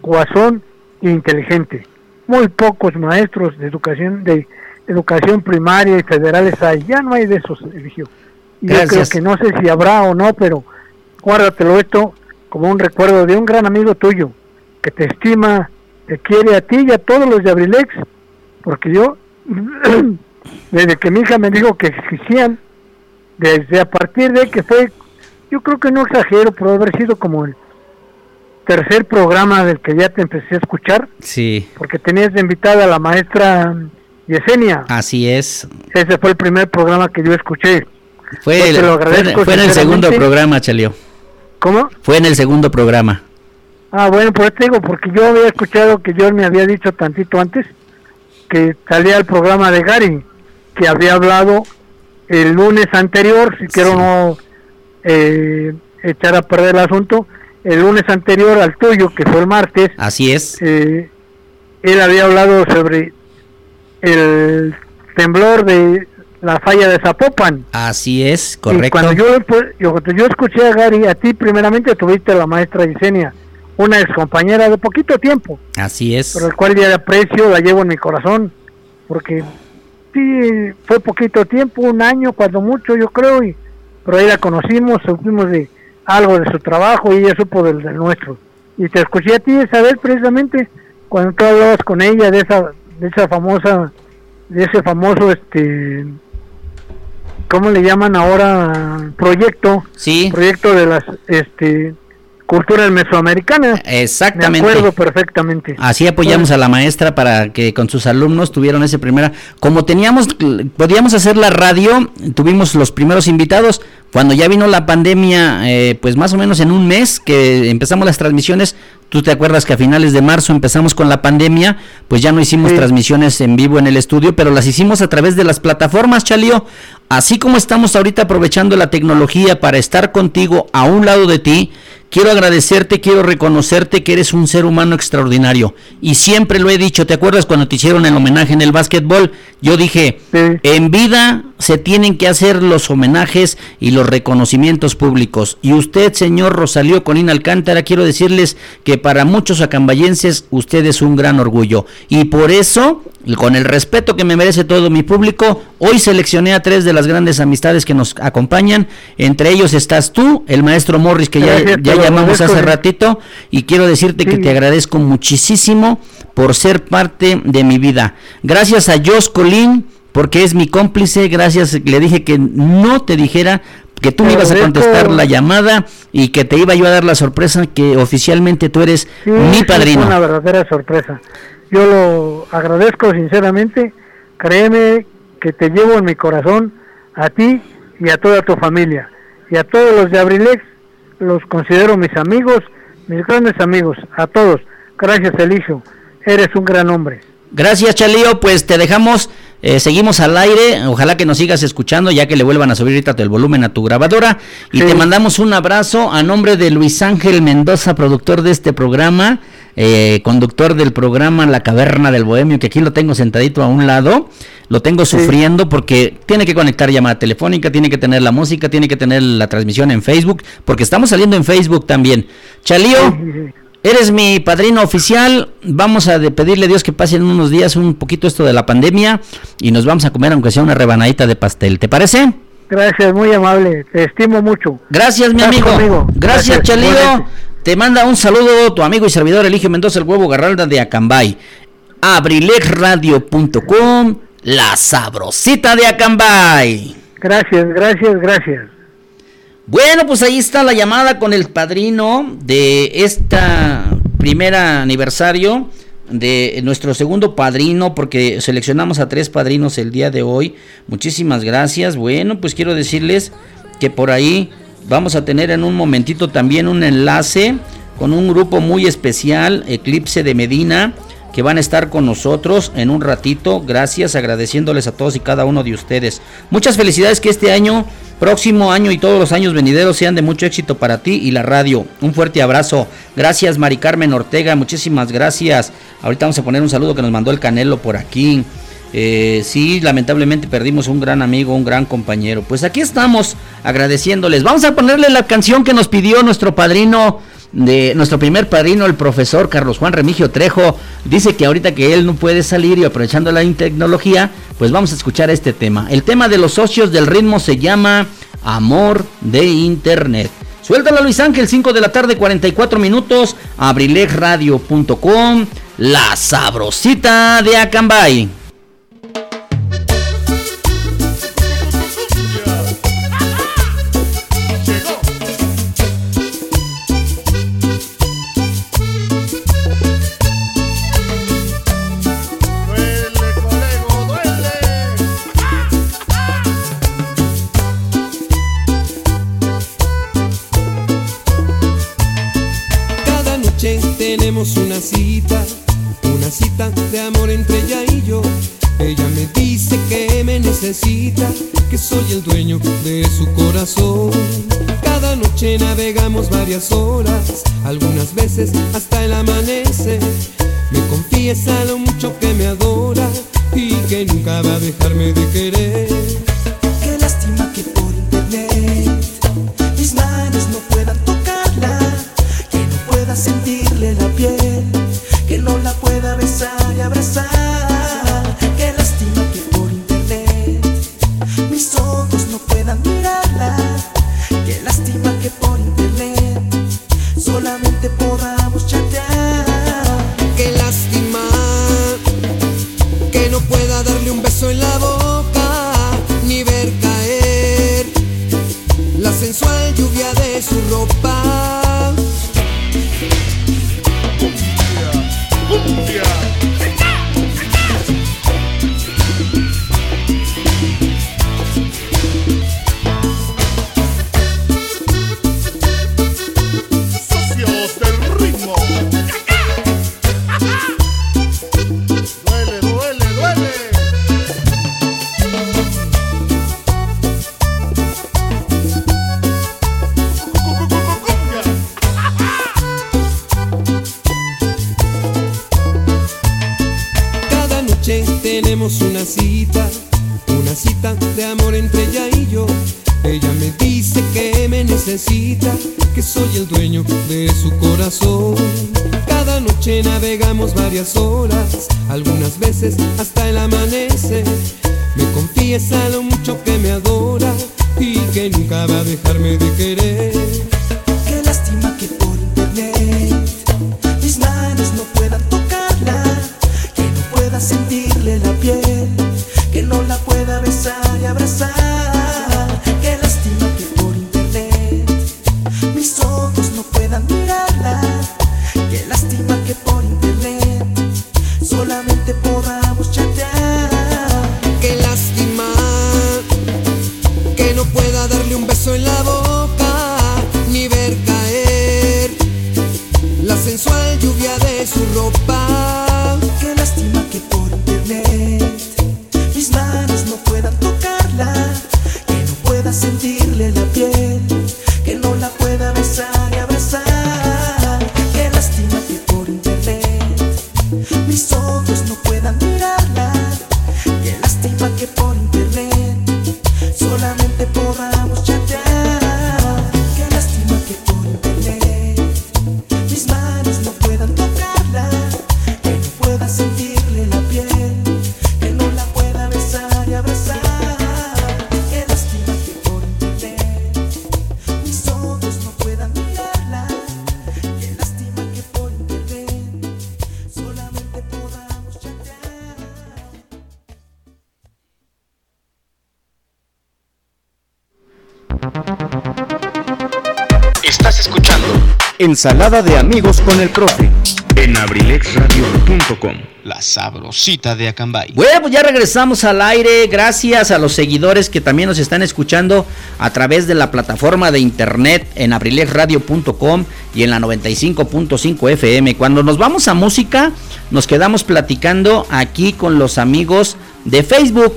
guasón e inteligente. Muy pocos maestros de educación de educación primaria y federales hay. Ya no hay de esos, Eligio. Y yo creo que no sé si habrá o no, pero guárdatelo esto como un recuerdo de un gran amigo tuyo, que te estima, te quiere a ti y a todos los de Abrilex, porque yo, desde que mi hija me dijo que existían, desde a partir de que fue, yo creo que no exagero, pero haber sido como el tercer programa del que ya te empecé a escuchar, Sí, porque tenías de invitada a la maestra Yesenia. así es. Ese fue el primer programa que yo escuché. Fue, Pues el, lo agradezco fue en el segundo programa, Chalio. ¿Cómo? Fue en el segundo programa. Ah, bueno, pues te digo, porque yo había escuchado que yo me había dicho tantito antes que salía el programa de Gary, que había hablado el lunes anterior, si quiero Sí. no eh, echar a perder el asunto, el lunes anterior al tuyo, que fue el martes, Así es. eh, él había hablado sobre el temblor de la falla de Zapopan. Así es, Y correcto. cuando yo, yo, cuando yo escuché a Gary, a ti primeramente tuviste a la maestra Yesenia, una ex compañera de poquito tiempo, Así es. por el cual ya de aprecio la llevo en mi corazón, porque sí, fue poquito tiempo, un año, cuando mucho yo creo, y pero ahí la conocimos, supimos de algo de su trabajo y ella supo del, del nuestro. Y te escuché a ti esa vez precisamente cuando tú hablabas con ella de esa, de esa famosa, de ese famoso, este, ¿cómo le llaman ahora? Proyecto, Sí, proyecto de las, este, culturas mesoamericanas. Me exactamente. acuerdo perfectamente. Así apoyamos a la maestra para que con sus alumnos tuvieran ese primera. Como teníamos, podíamos hacer la radio, tuvimos los primeros invitados. Cuando ya vino la pandemia, eh, pues más o menos en un mes que empezamos las transmisiones, tú te acuerdas que a finales de marzo empezamos con la pandemia, pues ya no hicimos Sí. transmisiones en vivo en el estudio, pero las hicimos a través de las plataformas, Chalío. Así como estamos ahorita aprovechando la tecnología para estar contigo a un lado de ti, quiero agradecerte, quiero reconocerte que eres un ser humano extraordinario. Y siempre lo he dicho, ¿te acuerdas cuando te hicieron el homenaje en el básquetbol? Yo dije, Sí. en vida se tienen que hacer los homenajes y los reconocimientos públicos. Y usted, señor Rosalío Colín Alcántara, quiero decirles que para muchos acambayenses usted es un gran orgullo. Y por eso, con el respeto que me merece todo mi público, hoy seleccioné a tres de las grandes amistades que nos acompañan. Entre ellos estás tú, el maestro Morris, que ya, Gracias, llamamos hace ratito. Y quiero decirte que te agradezco muchísimo por ser parte de mi vida. Gracias a Jos Colín, porque es mi cómplice. Gracias, le dije que no te dijera que tú me ibas a contestar la llamada y que te iba yo a dar la sorpresa que oficialmente tú eres Sí, mi padrino. Una verdadera sorpresa. Yo lo agradezco sinceramente. Créeme que te llevo en mi corazón a ti y a toda tu familia. Y a todos los de Abrilex los considero mis amigos, mis grandes amigos. A todos. Gracias, Eligio. Eres un gran hombre. Gracias, Chalío. Pues te dejamos, eh, seguimos al aire. Ojalá que nos sigas escuchando, ya que le vuelvan a subir ahorita el volumen a tu grabadora. Y Sí. te mandamos un abrazo a nombre de Luis Ángel Mendoza, productor de este programa, eh, conductor del programa La Caverna del Bohemio, que aquí lo tengo sentadito a un lado. Lo tengo Sí. sufriendo porque tiene que conectar llamada telefónica, tiene que tener la música, tiene que tener la transmisión en Facebook, porque estamos saliendo en Facebook también. Chalío. Sí. Eres mi padrino oficial. Vamos a pedirle a Dios que pasen unos días un poquito esto de la pandemia y nos vamos a comer aunque sea una rebanadita de pastel. ¿Te parece? Gracias, muy amable. Te estimo mucho. Gracias, mi amigo. conmigo. Gracias, Gracias, Chalío. Te manda un saludo tu amigo y servidor Eligio Mendoza, el huevo Garralda de Acambay. Abrilexradio.com, la sabrosita de Acambay. Gracias, gracias, gracias. Bueno, pues ahí está la llamada con el padrino de esta primera aniversario de nuestro segundo padrino, porque seleccionamos a tres padrinos el día de hoy. Muchísimas gracias. Bueno, pues quiero decirles que por ahí vamos a tener en un momentito también un enlace con un grupo muy especial, Eclipse de Medina, que van a estar con nosotros en un ratito. Gracias, agradeciéndoles a todos y cada uno de ustedes. Muchas felicidades que este año, próximo año y todos los años venideros sean de mucho éxito para ti y la radio. Un fuerte abrazo. Gracias, Mari Carmen Ortega. Muchísimas gracias. Ahorita vamos a poner un saludo que nos mandó el Canelo por aquí. Eh, sí, lamentablemente perdimos un gran amigo, un gran compañero. Pues aquí estamos agradeciéndoles. Vamos a ponerle la canción que nos pidió nuestro padrino de nuestro primer padrino, el profesor Carlos Juan Remigio Trejo, dice que ahorita que él no puede salir y aprovechando la tecnología, pues vamos a escuchar este tema. El tema de los socios del ritmo se llama Amor de Internet. Suéltala Luis Ángel, 5 de la tarde, 44 minutos, abrilexradio.com, la sabrosita de Acambay. Que soy el dueño de su corazón. Cada noche navegamos varias horas, algunas veces hasta el amanecer. Me confiesa lo mucho que me adora y que nunca va a dejarme de querer. Socios Ensalada de amigos con el profe. en abrilexradio.com. La sabrosita de Acambay. Bueno, pues ya regresamos al aire. Gracias a los seguidores que también nos están escuchando a través de la plataforma de internet en abrilexradio.com y en la 95.5 FM. Cuando nos vamos a música, nos quedamos platicando aquí con los amigos de Facebook.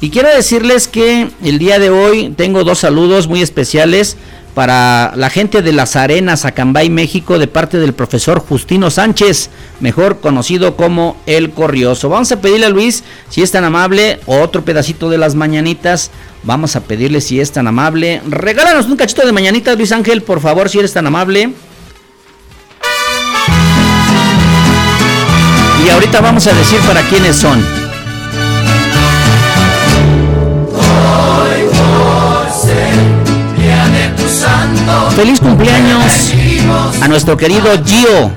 Y quiero decirles que el día de hoy tengo dos saludos muy especiales para la gente de Las Arenas, Acambay, México, de parte del profesor Justino Sánchez, mejor conocido como El Corrioso. Vamos a pedirle a Luis, si es tan amable, otro pedacito de las mañanitas. Vamos a pedirle si es tan amable. Regálanos un cachito de mañanitas, Luis Ángel, por favor, si eres tan amable. Y ahorita vamos a decir para quiénes son. Feliz cumpleaños a nuestro querido Gio,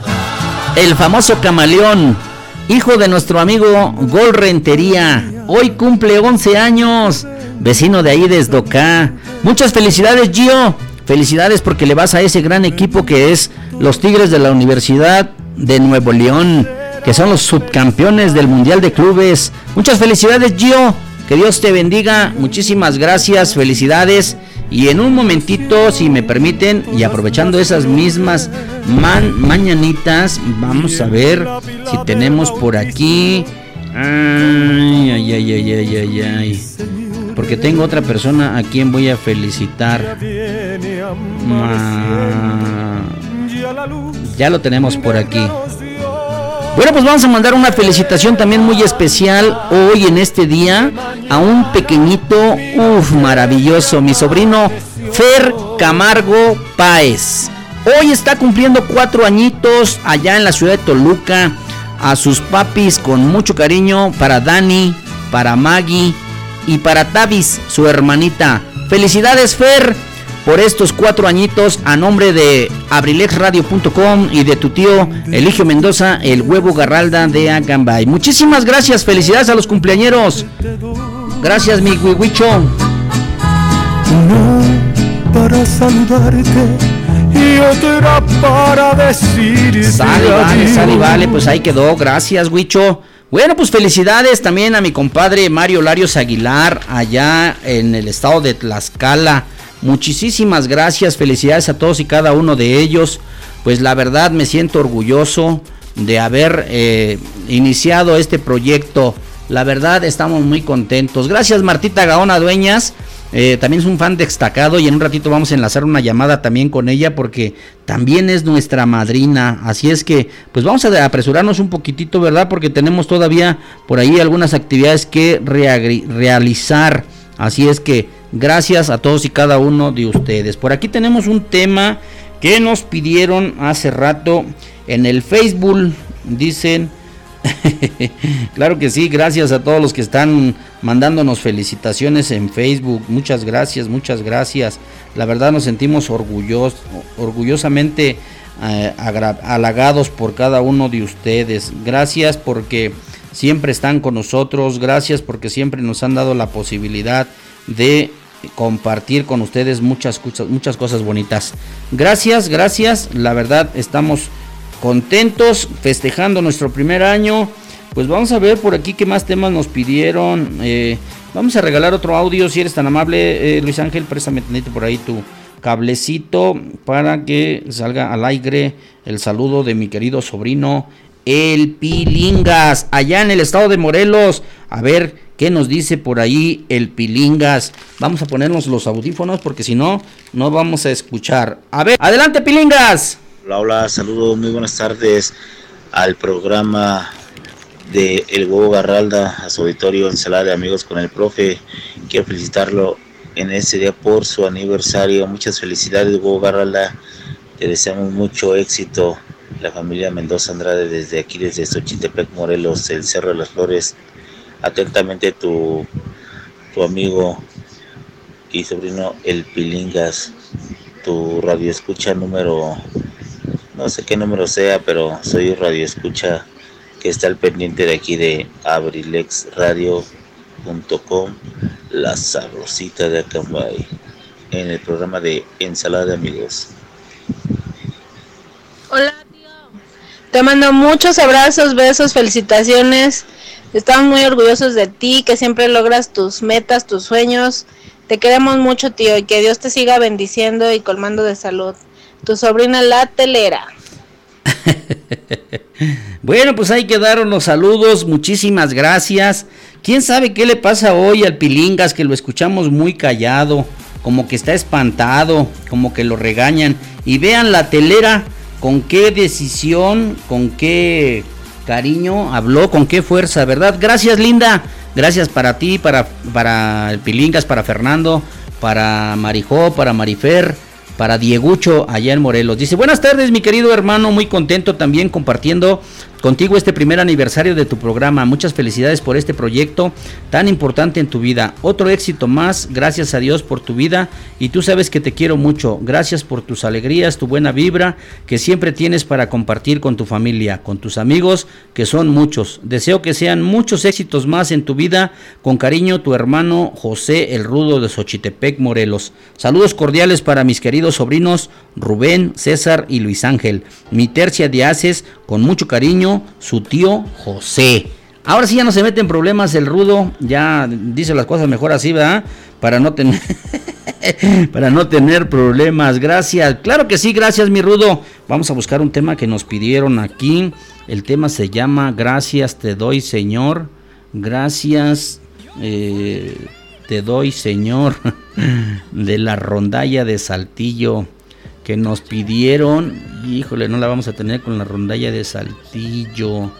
el famoso camaleón, hijo de nuestro amigo Gol Rentería. Hoy cumple 11 años, vecino de ahí desde acá. Muchas felicidades Gio, felicidades porque le vas a ese gran equipo que es los Tigres de la Universidad de Nuevo León, que son los subcampeones del Mundial de Clubes. Muchas felicidades Gio, que Dios te bendiga, muchísimas gracias, felicidades. Y en un momentito, si me permiten, y aprovechando esas mismas mañanitas, vamos a ver si tenemos por aquí. Ay, ay, ay, ay, ay, ay, ay. Porque tengo otra persona a quien voy a felicitar. ya lo tenemos por aquí. Bueno, pues vamos a mandar una felicitación también muy especial hoy en este día a un pequeñito, uff, maravilloso, mi sobrino Fer Camargo Páez. Hoy está cumpliendo cuatro añitos allá en la ciudad de Toluca. A sus papis con mucho cariño para Dani, para Maggie y para Tavis, su hermanita. Felicidades Fer por estos cuatro añitos a nombre de abrilexradio.com y de tu tío Eligio Mendoza, el huevo garralda de Agambay. Muchísimas gracias, felicidades a los cumpleañeros. Gracias, mi huihuicho. para saludarte y otra para decir Sale, vale, sale, vale, pues ahí quedó. Gracias, Huicho. Bueno, pues felicidades también a mi compadre Mario Larios Aguilar, allá en el estado de Tlaxcala. Muchísimas gracias, felicidades a todos y cada uno de ellos. Pues la verdad me siento orgulloso de haber eh, iniciado este proyecto. La verdad estamos muy contentos. Gracias Martita Gaona Dueñas. Eh, también es un fan destacado y en un ratito vamos a enlazar una llamada también con ella porque también es nuestra madrina. Así es que pues vamos a apresurarnos un poquitito, ¿verdad? Porque tenemos todavía por ahí algunas actividades que realizar. Así es que Gracias a todos y cada uno de ustedes. Por aquí tenemos un tema que nos pidieron hace rato en el Facebook. Dicen, claro que sí, gracias a todos los que están mandándonos felicitaciones en Facebook. Muchas gracias, muchas gracias. La verdad nos sentimos orgullosos, orgullosamente eh, halagados por cada uno de ustedes. Gracias porque siempre están con nosotros. Gracias porque siempre nos han dado la posibilidad de compartir con ustedes muchas, muchas cosas bonitas. Gracias, gracias. La verdad estamos contentos festejando nuestro primer año. Pues vamos a ver por aquí qué más temas nos pidieron. Eh, vamos a regalar otro audio si eres tan amable, eh, Luis Ángel. Préstame por ahí tu cablecito para que salga al aire el saludo de mi querido sobrino El Pilingas, allá en el estado de Morelos. A ver ¿Qué nos dice por ahí el Pilingas? Vamos a ponernos los audífonos porque si no, no vamos a escuchar. A ver, adelante Pilingas. Hola, hola, saludos, muy buenas tardes al programa de El Huevo Garralda, a su auditorio Ensalada de Amigos con el Profe. Quiero felicitarlo en este día por su aniversario. Muchas felicidades, Huevo Garralda. Te deseamos mucho éxito. La familia Mendoza Andrade desde aquí, desde Xochitepec, Morelos, el Cerro de las Flores, Atentamente tu, tu amigo y sobrino El Pilingas, tu radio escucha número, no sé qué número sea, pero soy radio escucha que está al pendiente de aquí de abrilexradio.com, la sabrosita de Acambay, en el programa de Ensalada de Amigos. Hola te mando muchos abrazos, besos, felicitaciones Estamos muy orgullosos de ti, que siempre logras tus metas, tus sueños. Te queremos mucho, tío, y que Dios te siga bendiciendo y colmando de salud. Tu sobrina la telera. bueno, pues ahí quedaron los saludos. Muchísimas gracias. ¿Quién sabe qué le pasa hoy al Pilingas que lo escuchamos muy callado? Como que está espantado, como que lo regañan. Y vean la telera con qué decisión, con qué cariño, habló con qué fuerza, ¿verdad? Gracias, Linda. Gracias para ti, para, para el Pilingas, para Fernando, para Marijó, para Marifer, para Diegucho allá en Morelos. Dice, buenas tardes mi querido hermano, muy contento también compartiendo contigo este primer aniversario de tu programa. Muchas felicidades por este proyecto tan importante en tu vida. Otro éxito más, gracias a Dios por tu vida y tú sabes que te quiero mucho. Gracias por tus alegrías, tu buena vibra que siempre tienes para compartir con tu familia, con tus amigos, que son muchos. Deseo que sean muchos éxitos más en tu vida. Con cariño, tu hermano José el Rudo de Xochitepec, Morelos. Saludos cordiales para mis queridos sobrinos Rubén, César y Luis Ángel. Mi tercia de haces, con mucho cariño, su tío José. Ahora sí ya no se mete en problemas el rudo, ya dice las cosas mejor así, ¿verdad? Para no tener para no tener problemas. Gracias. Claro que sí, gracias mi rudo. Vamos a buscar un tema que nos pidieron aquí. El tema se llama Gracias te doy, Señor. Gracias eh, te doy, Señor. De la rondalla de Saltillo que nos pidieron. Híjole, no la vamos a tener con la rondalla de Saltillo.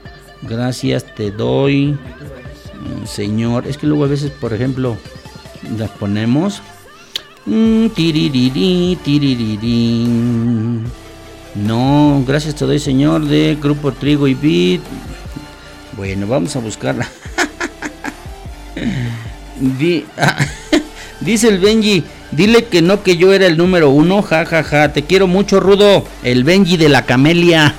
Gracias te doy, mm, Señor. Es que luego a veces, por ejemplo, las ponemos. Mm. No, gracias te doy, Señor, de Grupo Trigo y Bit. Bueno, vamos a buscarla. Di- dice el Benji, dile que no, que yo era el número uno, ja, ja, ja. Te quiero mucho, Rudo. El Benji de la Camelia.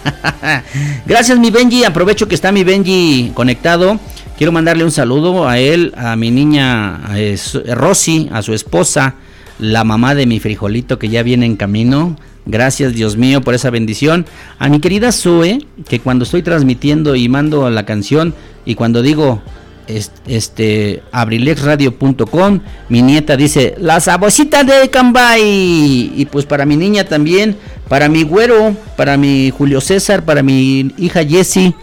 Gracias, mi Benji. Aprovecho que está mi Benji conectado. Quiero mandarle un saludo a él, a mi niña su- Rosy, a su esposa, la mamá de mi frijolito que ya viene en camino. Gracias, Dios mío, por esa bendición. A mi querida Zoe, que cuando estoy transmitiendo y mando la canción y cuando digo este abrilexradio.com mi nieta dice la sabosita de Cambay y pues para mi niña también para mi güero para mi Julio César para mi hija Jessie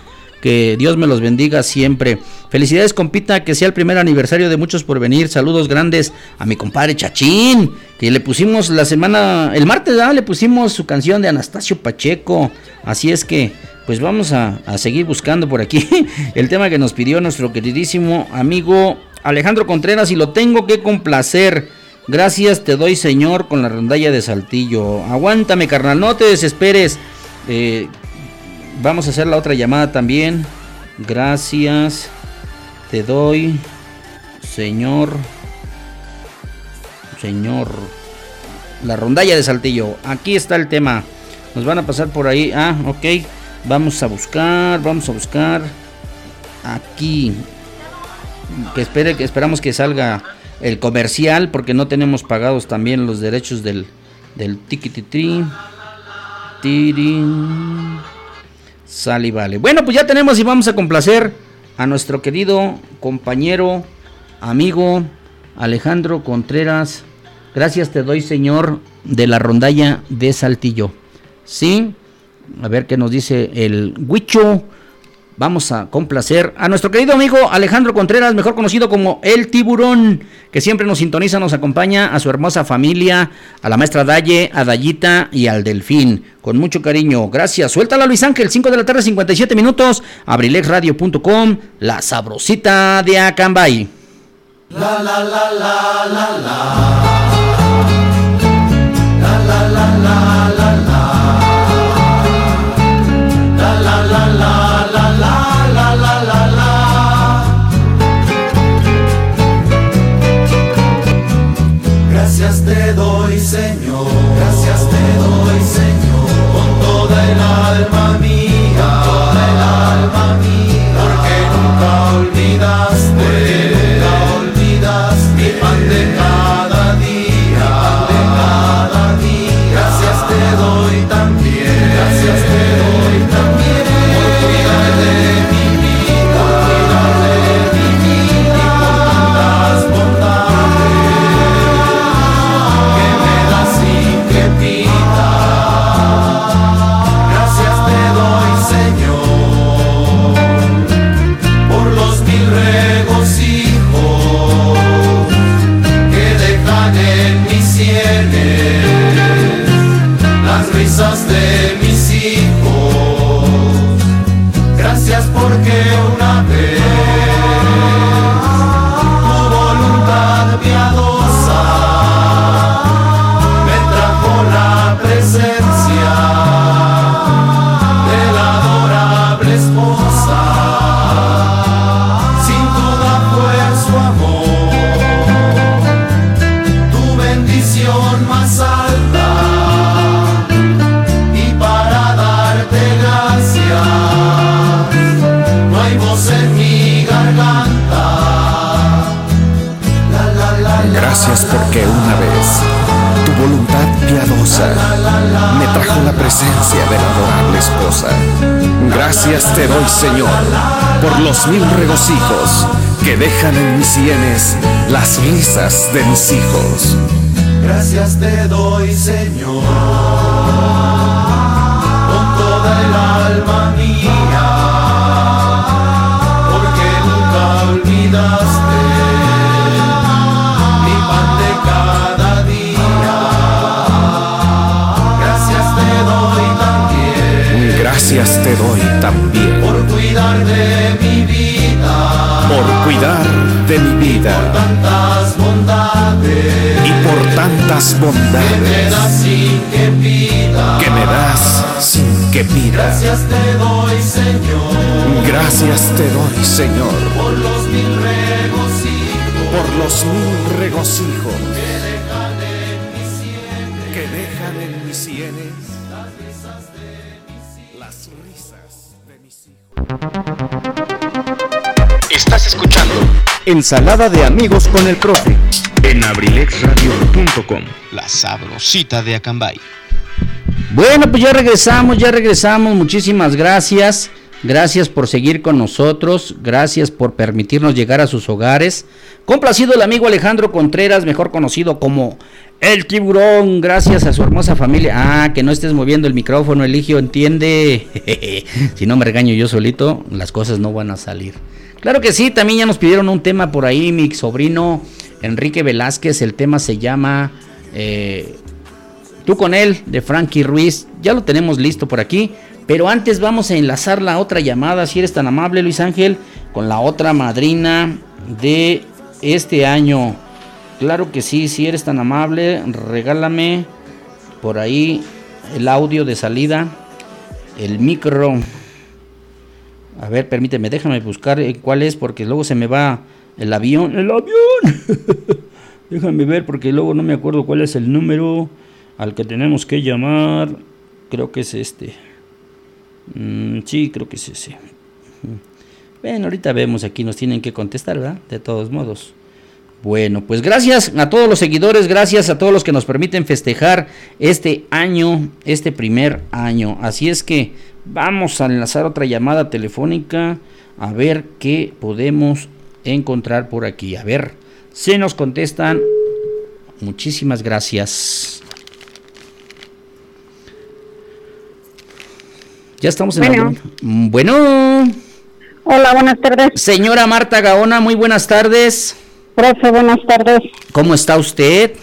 que Dios me los bendiga siempre. Felicidades, compita, que sea el primer aniversario de muchos por venir. Saludos grandes a mi compadre Chachín, que le pusimos la semana, el martes, le pusimos su canción de Anastasio Pacheco. Así es que, pues vamos a, seguir buscando por aquí el tema que nos pidió nuestro queridísimo amigo Alejandro Contreras y lo tengo que complacer. Gracias te doy, Señor, con la rondalla de Saltillo. Aguántame, carnal, no te desesperes. Eh, Vamos a hacer la otra llamada también. Gracias. Te doy, Señor. Señor. La rondalla de Saltillo. Aquí está el tema. Nos van a pasar por ahí. Ah, ok. Vamos a buscar. Vamos a buscar. Aquí. Que espere, que esperamos que salga el comercial. Porque no tenemos pagados también los derechos del, del tiquititri. Tirin. Sale y vale. Bueno, pues ya tenemos y vamos a complacer a nuestro querido compañero, amigo Alejandro Contreras. Gracias te doy, señor, de la rondalla de Saltillo. Sí, a ver qué nos dice el Huicho. Vamos a complacer a nuestro querido amigo Alejandro Contreras, mejor conocido como El Tiburón, que siempre nos sintoniza, nos acompaña, a su hermosa familia, a la maestra Daye, a Dayita y al Delfín. Con mucho cariño. Gracias. Suéltala Luis Ángel, 5 de la tarde, 57 minutos. Abrilexradio.com, la sabrosita de Acambay. La la la la la. La alma trajo la presencia de la adorable esposa. Gracias te doy, Señor, por los mil regocijos que dejan en mis sienes las risas de mis hijos. Gracias te doy, Señor, con toda el alma mía, Gracias te doy también. Por cuidar de mi vida, por cuidar de mi vida. Tantas bondades. Y por tantas que me bondades das sin que pida. que me das sin que pida. Gracias te doy, Señor, Gracias te doy, Señor, por los mil regocijos por los mil regocijos Ensalada de amigos con el profe. en abrilexradio.com. La sabrosita de Acambay. Bueno, pues ya regresamos, ya regresamos. Muchísimas gracias. Gracias por seguir con nosotros. Gracias por permitirnos llegar a sus hogares. Complacido el amigo Alejandro Contreras, mejor conocido como El Tiburón. Gracias a su hermosa familia. Ah, que no estés moviendo el micrófono, Eligio, entiende. si no me regaño yo solito, las cosas no van a salir. Claro que sí, también ya nos pidieron un tema por ahí, mi sobrino Enrique Velázquez. El tema se llama eh, Tú con él, de Frankie Ruiz. Ya lo tenemos listo por aquí. Pero antes vamos a enlazar la otra llamada, si eres tan amable, Luis Ángel, con la otra madrina de este año. Claro que sí, si eres tan amable, regálame por ahí el audio de salida, el micro. A ver, permíteme, déjame buscar eh, cuál es, porque luego se me va el avión. ¡El avión! déjame ver, porque luego no me acuerdo cuál es el número al que tenemos que llamar. Creo que es este. Mm, sí, creo que es ese. Bueno, ahorita vemos aquí, nos tienen que contestar, ¿verdad? De todos modos. Bueno, pues gracias a todos los seguidores, gracias a todos los que nos permiten festejar este año, este primer año. Así es que vamos a enlazar otra llamada telefónica a ver qué podemos encontrar por aquí. A ver, si nos contestan. Muchísimas gracias. Ya estamos en Bueno. la... Bueno. Hola, buenas tardes. Señora Marta Gaona, muy buenas tardes. Profe, buenas tardes. ¿Cómo está usted?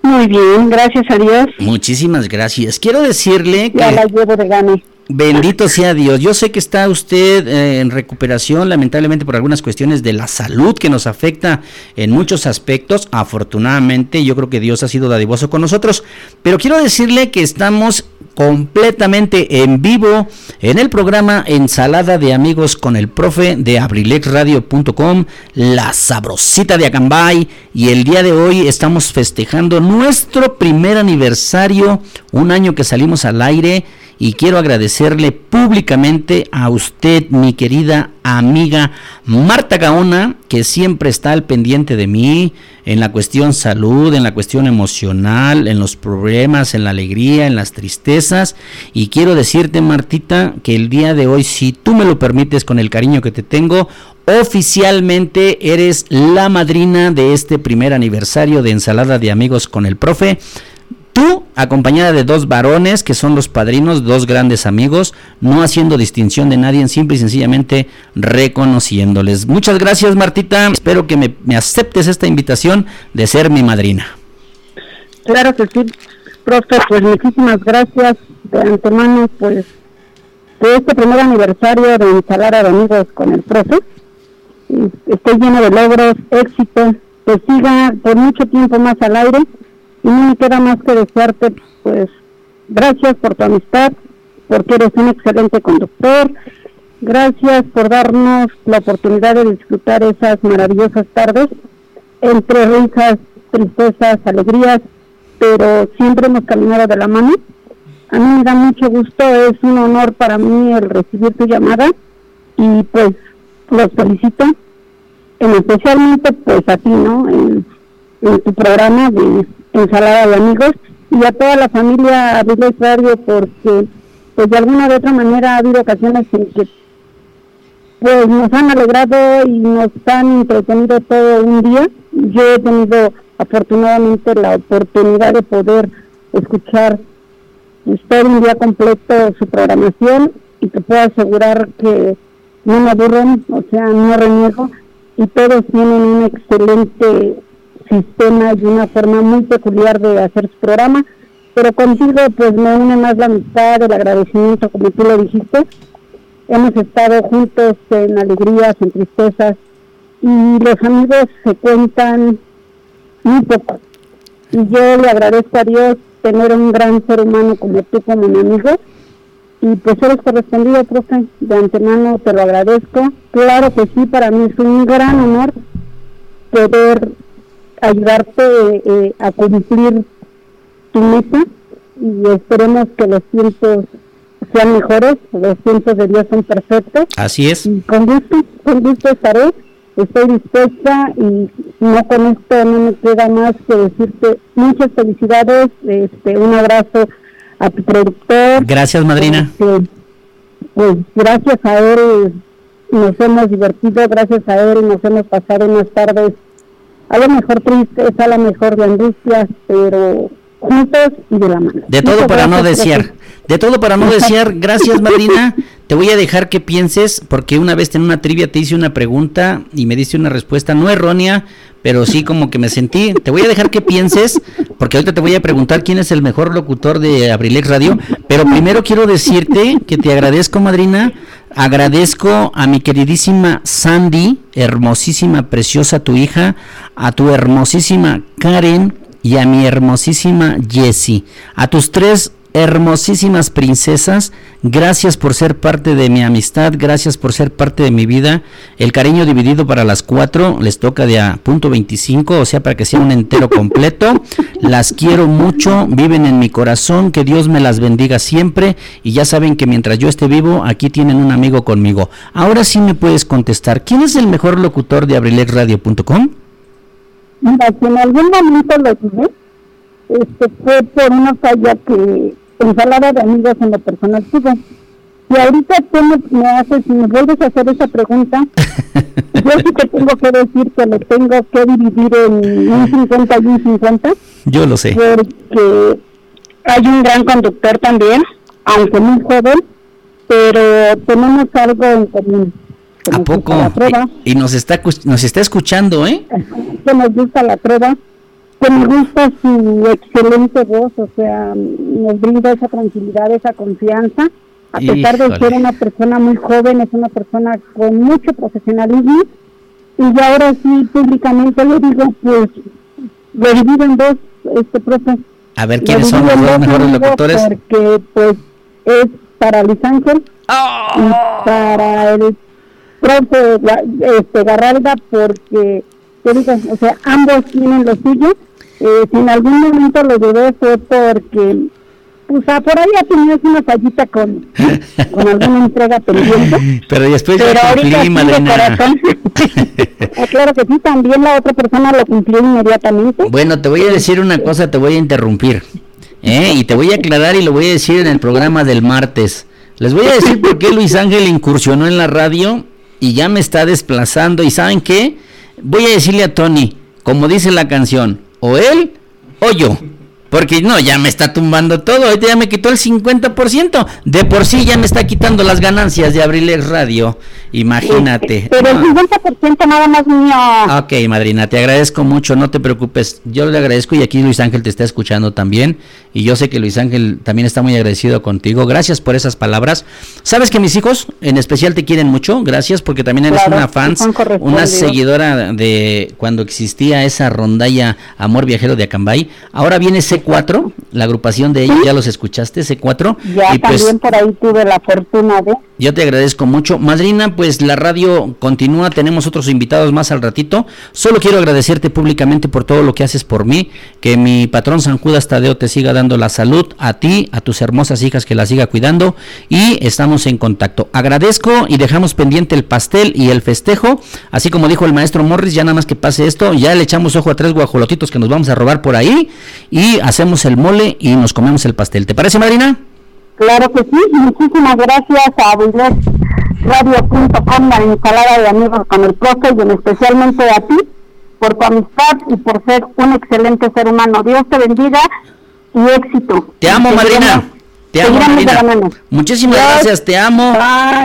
Muy bien, gracias a Dios. Muchísimas gracias. Quiero decirle Ya la que llevo de gane. Bendito sea Dios. Yo sé que está usted eh, en recuperación, lamentablemente por algunas cuestiones de la salud que nos afecta en muchos aspectos. Afortunadamente, yo creo que Dios ha sido dadivoso con nosotros. Pero quiero decirle que estamos completamente en vivo en el programa Ensalada de Amigos con el Profe de abrilexradio.com, La Sabrosita de Acambay. Y el día de hoy estamos festejando nuestro primer aniversario, un año que salimos al aire. Y quiero agradecerle públicamente a usted, mi querida amiga Marta Gaona, que siempre está al pendiente de mí en la cuestión salud, en la cuestión emocional, en los problemas, en la alegría, en las tristezas. Y quiero decirte, Martita, que el día de hoy, si tú me lo permites con el cariño que te tengo, oficialmente eres la madrina de este primer aniversario de ensalada de amigos con el profe. Tú, acompañada de dos varones que son los padrinos, dos grandes amigos, no haciendo distinción de nadie, simple y sencillamente reconociéndoles. Muchas gracias, Martita. Espero que me, me aceptes esta invitación de ser mi madrina. Claro que sí, profe, pues muchísimas gracias de antemano, pues, de este primer aniversario de Ensalada de Amigos con el profe. Y Estoy lleno de logros, éxito, que siga por mucho tiempo más al aire no me queda más que desearte, pues, gracias por tu amistad, porque eres un excelente conductor, gracias por darnos la oportunidad de disfrutar esas maravillosas tardes entre risas, tristezas, alegrías, pero siempre hemos caminado de la mano. A mí me da mucho gusto, es un honor para mí el recibir tu llamada y pues los felicito, en especialmente pues a ti, ¿no? En, en tu programa de Ensalada de Amigos y a toda la familia Abriles Radio porque pues de alguna de otra manera ha habido ocasiones en que pues nos han alegrado y nos han entretenido todo un día. Yo he tenido afortunadamente la oportunidad de poder escuchar todo un día completo su programación y te puedo asegurar que no me aburren, o sea, no reniego y todos tienen un excelente sistema y una forma muy peculiar de hacer su programa, pero contigo pues me une más la amistad, el agradecimiento, como tú lo dijiste. Hemos estado juntos en alegrías, en tristezas y los amigos se cuentan muy poco. Y yo le agradezco a Dios tener un gran ser humano como tú, como mi amigo. Y pues eres correspondido, profe. De antemano te lo agradezco. Claro que sí, para mí es un gran honor poder ayudarte eh, a cumplir tu meta y esperemos que los tiempos sean mejores, los tiempos de Dios son perfectos. Así es. Y con gusto, con gusto estaré, estoy dispuesta y no con esto no me queda más que decirte muchas felicidades, este, un abrazo a tu productor. Gracias, madrina. Este, pues gracias a él nos hemos divertido, gracias a él nos hemos pasado unas tardes a lo mejor tristes, a lo mejor de angustias, pero juntos y de la mano. De todo Muchas para no desear. De todo para no desear. Gracias, madrina. Te voy a dejar que pienses, porque una vez en una trivia te hice una pregunta y me diste una respuesta no errónea, pero sí como que me sentí. Te voy a dejar que pienses, porque ahorita te voy a preguntar quién es el mejor locutor de Abrilex Radio. Pero primero quiero decirte que te agradezco, madrina. Agradezco a mi queridísima Sandy, hermosísima, preciosa tu hija, a tu hermosísima Karen y a mi hermosísima Jessie. A tus tres hermosísimas princesas, gracias por ser parte de mi amistad, gracias por ser parte de mi vida. El cariño dividido para las cuatro les toca de a punto 25, o sea, para que sea un entero completo. Las quiero mucho, viven en mi corazón, que Dios me las bendiga siempre y ya saben que mientras yo esté vivo, aquí tienen un amigo conmigo. Ahora sí me puedes contestar, ¿quién es el mejor locutor de abrilexradio.com? Mira, si en algún momento lo dudé, este, fue por una falla que ensalada de amigos en lo personal tuve. Y ahorita tú me, me haces, si me vuelves a hacer esa pregunta, yo sí te tengo que decir que lo tengo que dividir en un 50 y un 50, Yo lo sé. porque hay un gran conductor también, aunque muy joven, pero tenemos algo en común. ¿A poco? la. Y, nos está nos está escuchando, ¿eh? que nos gusta la prueba, que me gusta su excelente voz, o sea, nos brinda esa tranquilidad, esa confianza, a pesar de Híjole. ser una persona muy joven, es una persona con mucho profesionalismo, y ahora sí públicamente le digo, pues, lo divido en dos, este profe. A ver quiénes son los dos mejores locutores. Porque, pues, es para Luis Ángel y para el Gua- este, Garralda, porque, o sea, ambos tienen lo suyo. Eh, si en algún momento lo dudé fue porque, pues, ah, por ahí ha tenido una fallita con, con alguna entrega pendiente. Pero después Pero ya ahorita cumplí, madrina. corazón. Ah, claro que sí, también la otra persona lo cumplió inmediatamente. Bueno, te voy a decir una cosa, te voy a interrumpir. ¿eh? Y te voy a aclarar y lo voy a decir en el programa del martes. Les voy a decir por qué Luis Ángel incursionó en la radio y ya me está desplazando. ¿Y saben qué? Voy a decirle a Tony, como dice la canción, o él o yo. Porque no, ya me está tumbando todo. Ahorita ya me quitó el 50%. De por sí ya me está quitando las ganancias de Abrilex Radio. Imagínate. Pero el No. 50% nada más mío. Ok, madrina, te agradezco mucho, no te preocupes. Yo le agradezco y aquí Luis Ángel te está escuchando también. Y yo sé que Luis Ángel también está muy agradecido contigo. Gracias por esas palabras. Sabes que mis hijos en especial te quieren mucho. Gracias porque también eres Claro, una fans, una seguidora de cuando existía esa rondalla Amor Viajero de Acambay. Ahora viene C4, la agrupación de ellos, ya los escuchaste, C4. Ya y pues también por ahí tuve la fortuna de... Yo te agradezco mucho. Madrina, pues la radio continúa, tenemos otros invitados más al ratito. Solo quiero agradecerte públicamente por todo lo que haces por mí, que mi patrón San Judas Tadeo te siga dando la salud, a ti, a tus hermosas hijas que la siga cuidando y estamos en contacto. Agradezco y dejamos pendiente el pastel y el festejo, así como dijo el maestro Morris, ya nada más que pase esto, ya le echamos ojo a tres guajolotitos que nos vamos a robar por ahí y hacemos el mole y nos comemos el pastel. ¿Te parece, Madrina? Claro que sí, muchísimas gracias a Radio.com, la ensalada de amigos con el profe y en especialmente a ti por tu amistad y por ser un excelente ser humano. Dios te bendiga y éxito. Te amo, Madrina. Te amo, mano. Muchísimas Dios. gracias, te amo.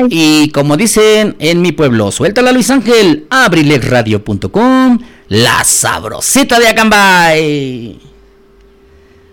Y como dicen en mi pueblo, suéltala Luis Ángel, abrilexradio.com, la sabrosita de Acambay.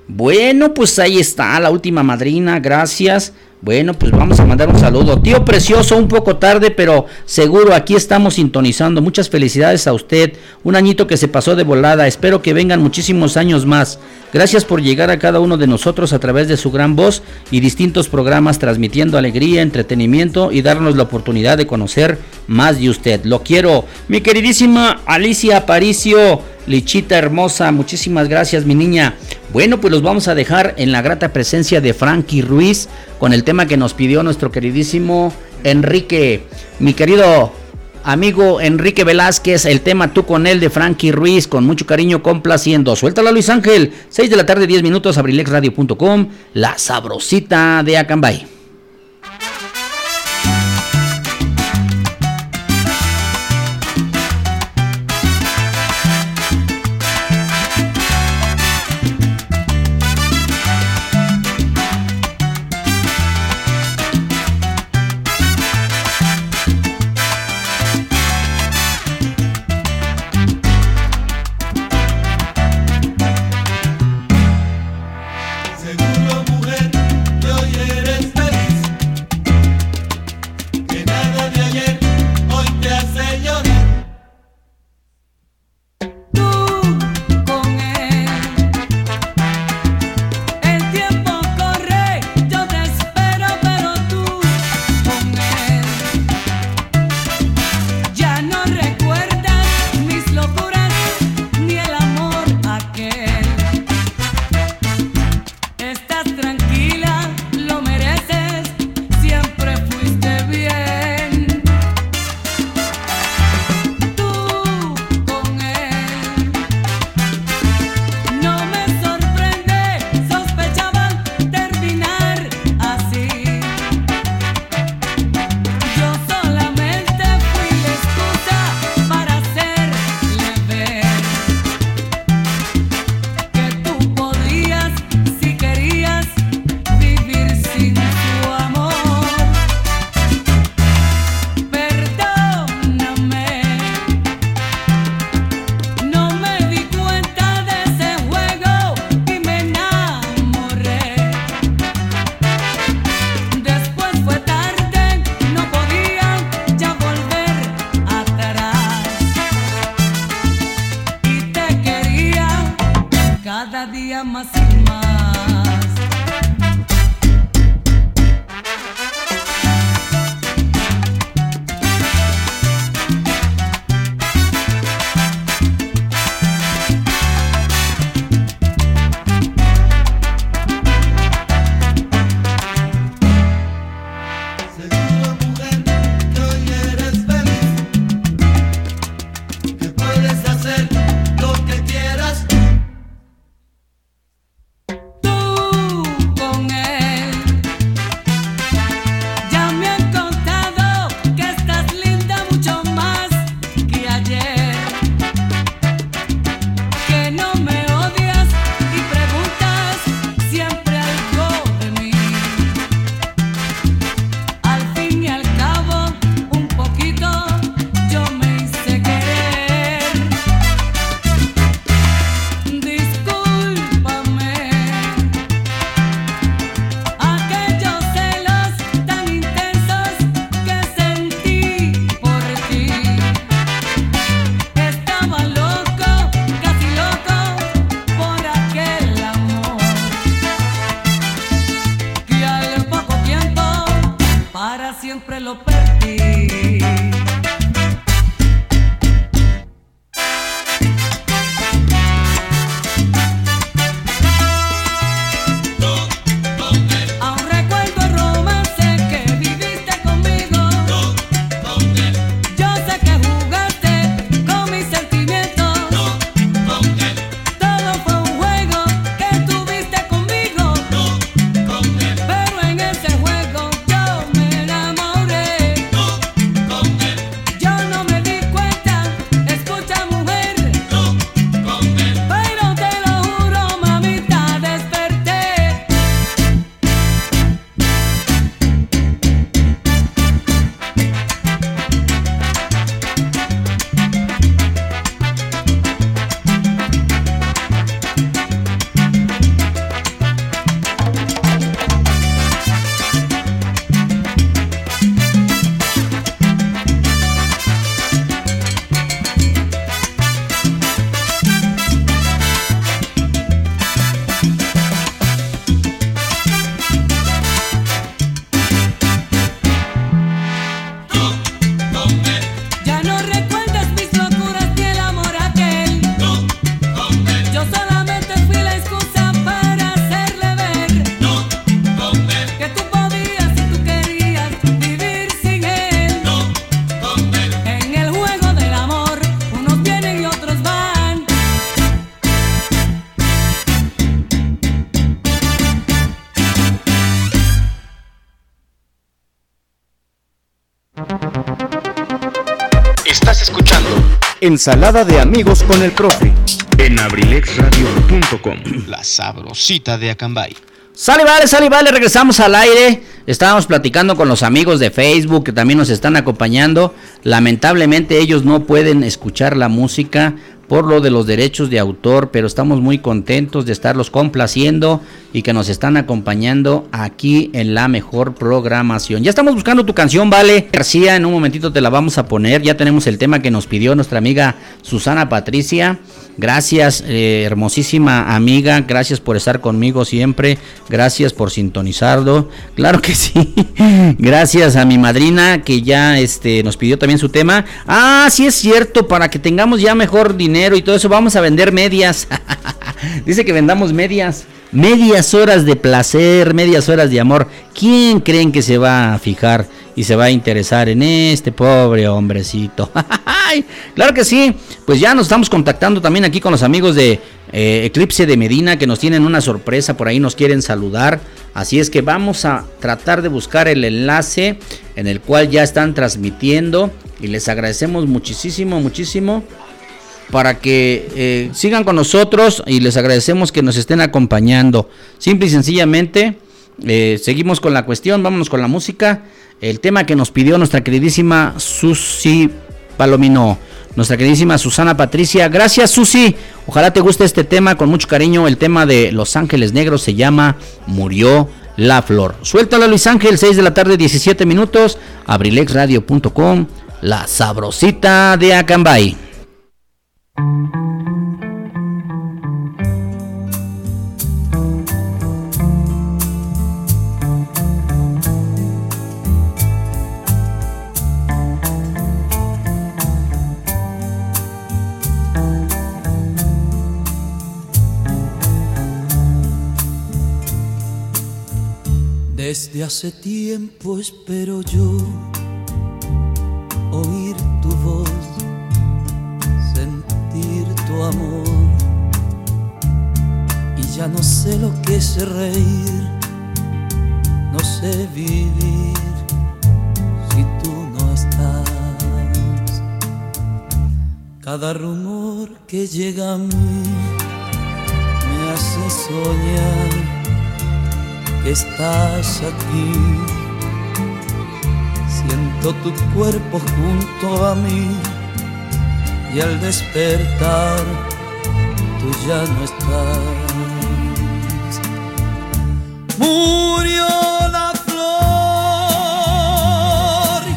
Bueno, pues ahí está la última madrina, gracias. Bueno, pues vamos a mandar un saludo. Tío precioso, un poco tarde, pero seguro aquí estamos sintonizando. Muchas felicidades a usted. Un añito que se pasó de volada. Espero que vengan muchísimos años más. Gracias por llegar a cada uno de nosotros a través de su gran voz y distintos programas transmitiendo alegría, entretenimiento y darnos la oportunidad de conocer más de usted. Lo quiero. Mi queridísima Alicia Aparicio, Lichita hermosa, muchísimas gracias mi niña. Bueno, pues los vamos a dejar en la grata presencia de Frankie Ruiz con el tema que nos pidió nuestro queridísimo Enrique. Mi querido amigo Enrique Velázquez, el tema tú con él de Frankie Ruiz, con mucho cariño complaciendo. Suéltala Luis Ángel, 6 de la tarde, 10 minutos, abrilexradio.com, la sabrosita de Acambay. Ensalada de amigos con el profe. En abrilexradio.com. La sabrosita de Acambay. Sale, vale, sale, vale, regresamos al aire. Estábamos platicando con los amigos de Facebook que también nos están acompañando. Lamentablemente ellos no pueden escuchar la música por lo de los derechos de autor, pero estamos muy contentos de estarlos complaciendo y que nos están acompañando aquí en la mejor programación. Ya estamos buscando tu canción, vale. García, en un momentito te la vamos a poner. Ya tenemos el tema que nos pidió nuestra amiga Susana Patricia. Gracias, eh, hermosísima amiga. Gracias por estar conmigo siempre. Gracias por sintonizarlo. Claro que sí. Gracias a mi madrina que ya este, nos pidió también su tema. Ah, sí es cierto. Para que tengamos ya mejor dinero y todo eso, vamos a vender medias. Dice que vendamos medias. Medias horas de placer, medias horas de amor. ¿Quién creen que se va a fijar y se va a interesar en este pobre hombrecito? claro que sí. Pues ya nos estamos contactando también aquí con los amigos de eh, Eclipse de Medina que nos tienen una sorpresa por ahí, nos quieren saludar. Así es que vamos a tratar de buscar el enlace en el cual ya están transmitiendo y les agradecemos muchísimo, muchísimo para que eh, sigan con nosotros y les agradecemos que nos estén acompañando. Simple y sencillamente, eh, seguimos con la cuestión, vámonos con la música. El tema que nos pidió nuestra queridísima Susi Palomino, nuestra queridísima Susana Patricia. Gracias Susi, ojalá te guste este tema con mucho cariño. El tema de Los Ángeles Negros se llama Murió la Flor. Suéltala Luis Ángel, 6 de la tarde, 17 minutos, abrilexradio.com, la sabrosita de Acambay. Desde hace tiempo espero yo amor. Y ya no sé lo que es reír, no sé vivir si tú no estás. Cada rumor que llega a mí me hace soñar que estás aquí. Siento tu cuerpo junto a mí y al despertar tú ya no estás. Murió la flor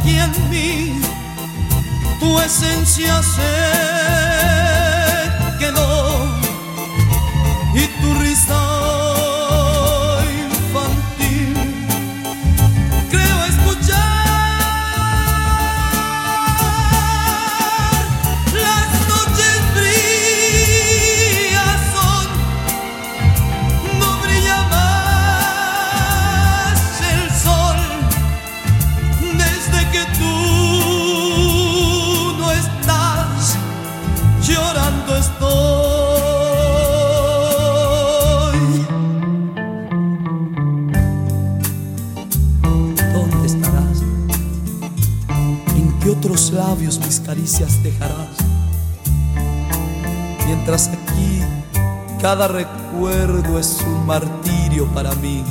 y en mí tu esencia se dejarás? Mientras aquí cada recuerdo es un martirio para mí.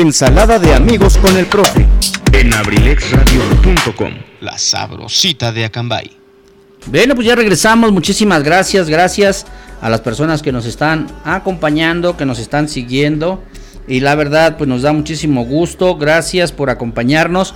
Ensalada de amigos con el profe. En abrilexradio.com. La sabrosita de Acambay. Bueno, pues ya regresamos. Muchísimas gracias, gracias a las personas que nos están acompañando, que nos están siguiendo. Y la verdad, pues nos da muchísimo gusto. Gracias por acompañarnos.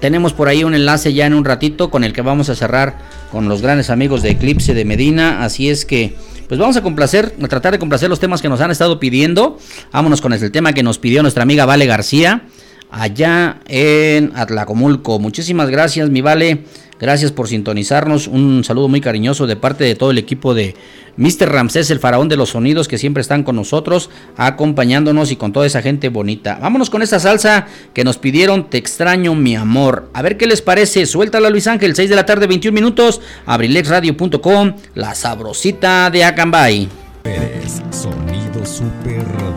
Tenemos por ahí un enlace ya en un ratito con el que vamos a cerrar con los grandes amigos de Eclipse de Medina. Así es que, pues vamos a complacer, a tratar de complacer los temas que nos han estado pidiendo. Vámonos con el tema que nos pidió nuestra amiga Vale García, allá en Atlacomulco. Muchísimas gracias, mi Vale. Gracias por sintonizarnos. Un saludo muy cariñoso de parte de todo el equipo de Mr. Ramsés, el faraón de los sonidos, que siempre están con nosotros, acompañándonos y con toda esa gente bonita. Vámonos con esta salsa que nos pidieron, Te extraño mi amor. A ver qué les parece. Suéltala Luis Ángel, 6 de la tarde, 21 minutos. Abrilexradio.com, la sabrosita de Acambay. Sonido super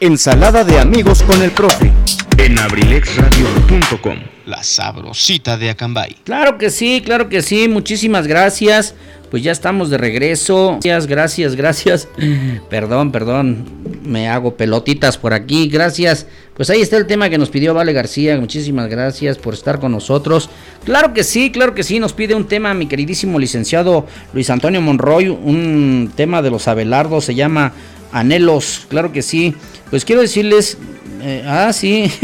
Ensalada de amigos con el profe. en abrilexradio.com. La sabrosita de Acambay. Claro que sí, claro que sí. Muchísimas gracias. Pues ya estamos de regreso. Gracias, gracias, gracias. Perdón, perdón. Me hago pelotitas por aquí. Gracias. Pues ahí está el tema que nos pidió Vale García. Muchísimas gracias por estar con nosotros. Claro que sí, claro que sí. Nos pide un tema mi queridísimo licenciado Luis Antonio Monroy. Un tema de los Abelardos. Se llama Anhelos. Claro que sí. Pues quiero decirles. eh, ah, sí.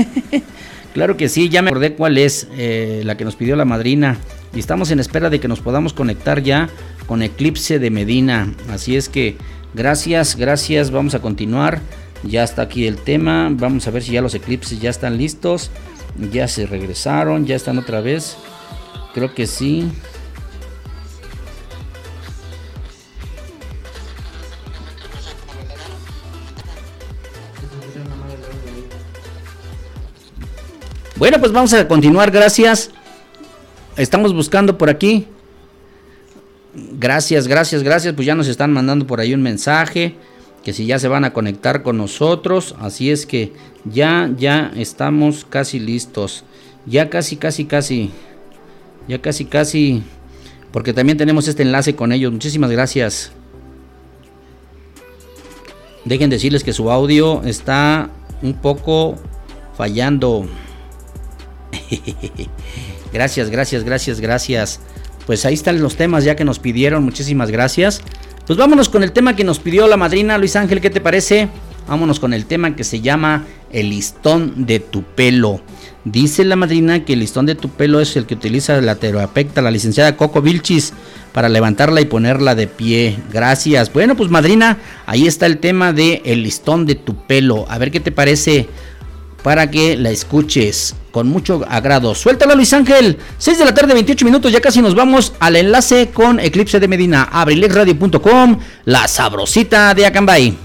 Claro que sí, ya me acordé cuál es eh, la que nos pidió la madrina. Y estamos en espera de que nos podamos conectar ya con Eclipse de Medina. Así es que gracias, gracias. Vamos a continuar. Ya está aquí el tema. Vamos a ver si ya los eclipses ya están listos. Ya se regresaron, ya están otra vez. Creo que sí. Bueno, pues vamos a continuar, gracias. Estamos buscando por aquí. Gracias, gracias, gracias. Pues ya nos están mandando por ahí un mensaje. Que si ya se van a conectar con nosotros. Así es que ya, ya estamos casi listos. Ya casi, casi, casi. Ya casi, casi. Porque también tenemos este enlace con ellos. Muchísimas gracias. Dejen decirles que su audio está un poco fallando. gracias, gracias, gracias, gracias. Pues ahí están los temas ya que nos pidieron. Muchísimas gracias. Pues vámonos con el tema que nos pidió la madrina Luis Ángel. ¿Qué te parece? Vámonos con el tema que se llama El listón de tu pelo. Dice la madrina que el listón de tu pelo es el que utiliza la terapeuta, la licenciada Coco Vilchis, para levantarla y ponerla de pie. Gracias. Bueno, pues madrina, ahí está el tema de el listón de tu pelo. A ver qué te parece para que la escuches con mucho agrado. Suéltala Luis Ángel. 6 de la tarde, 28 minutos. Ya casi nos vamos al enlace con Eclipse de Medina. Abrilexradio.com, la sabrosita de Acambay.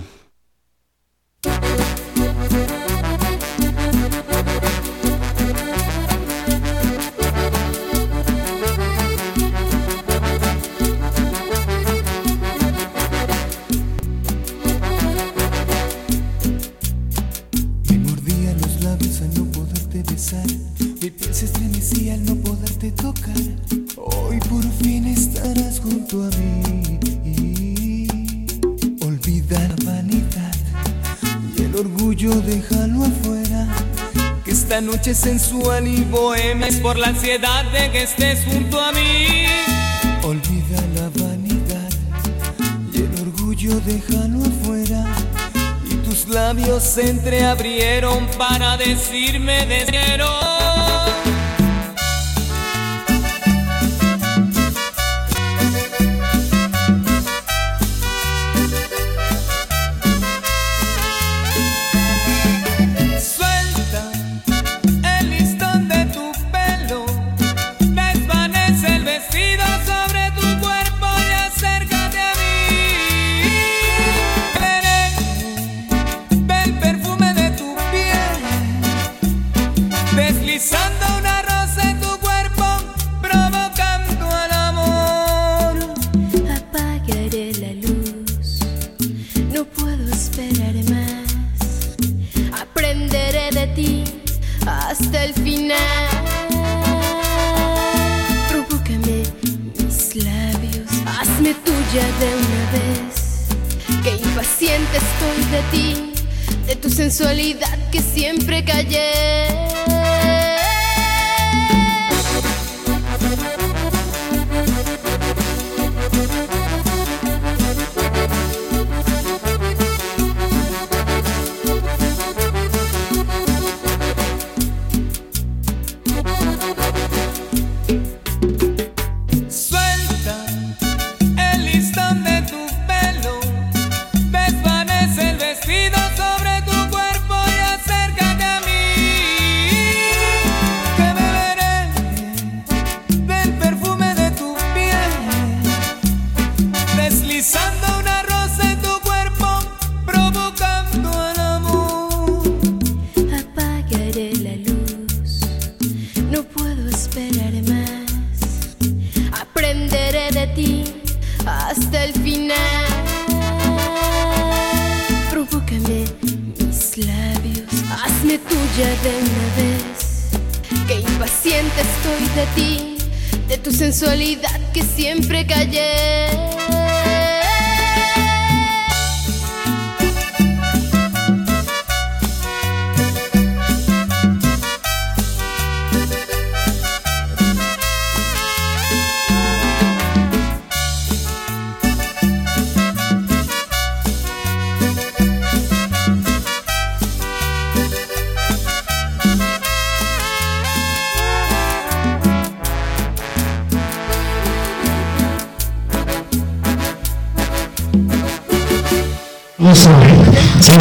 Esta noche sensual y bohemia es por la ansiedad de que estés junto a mí. Olvida la vanidad y el orgullo déjalo afuera. Y tus labios se entreabrieron para decirme de. Deslizando una rosa en tu cuerpo, provocando al amor. Apagaré la luz, no puedo esperar más. Aprenderé de ti hasta el final. Provócame mis labios, hazme tuya de una vez. Que impaciente estoy de ti, de tu sensualidad que siempre callé.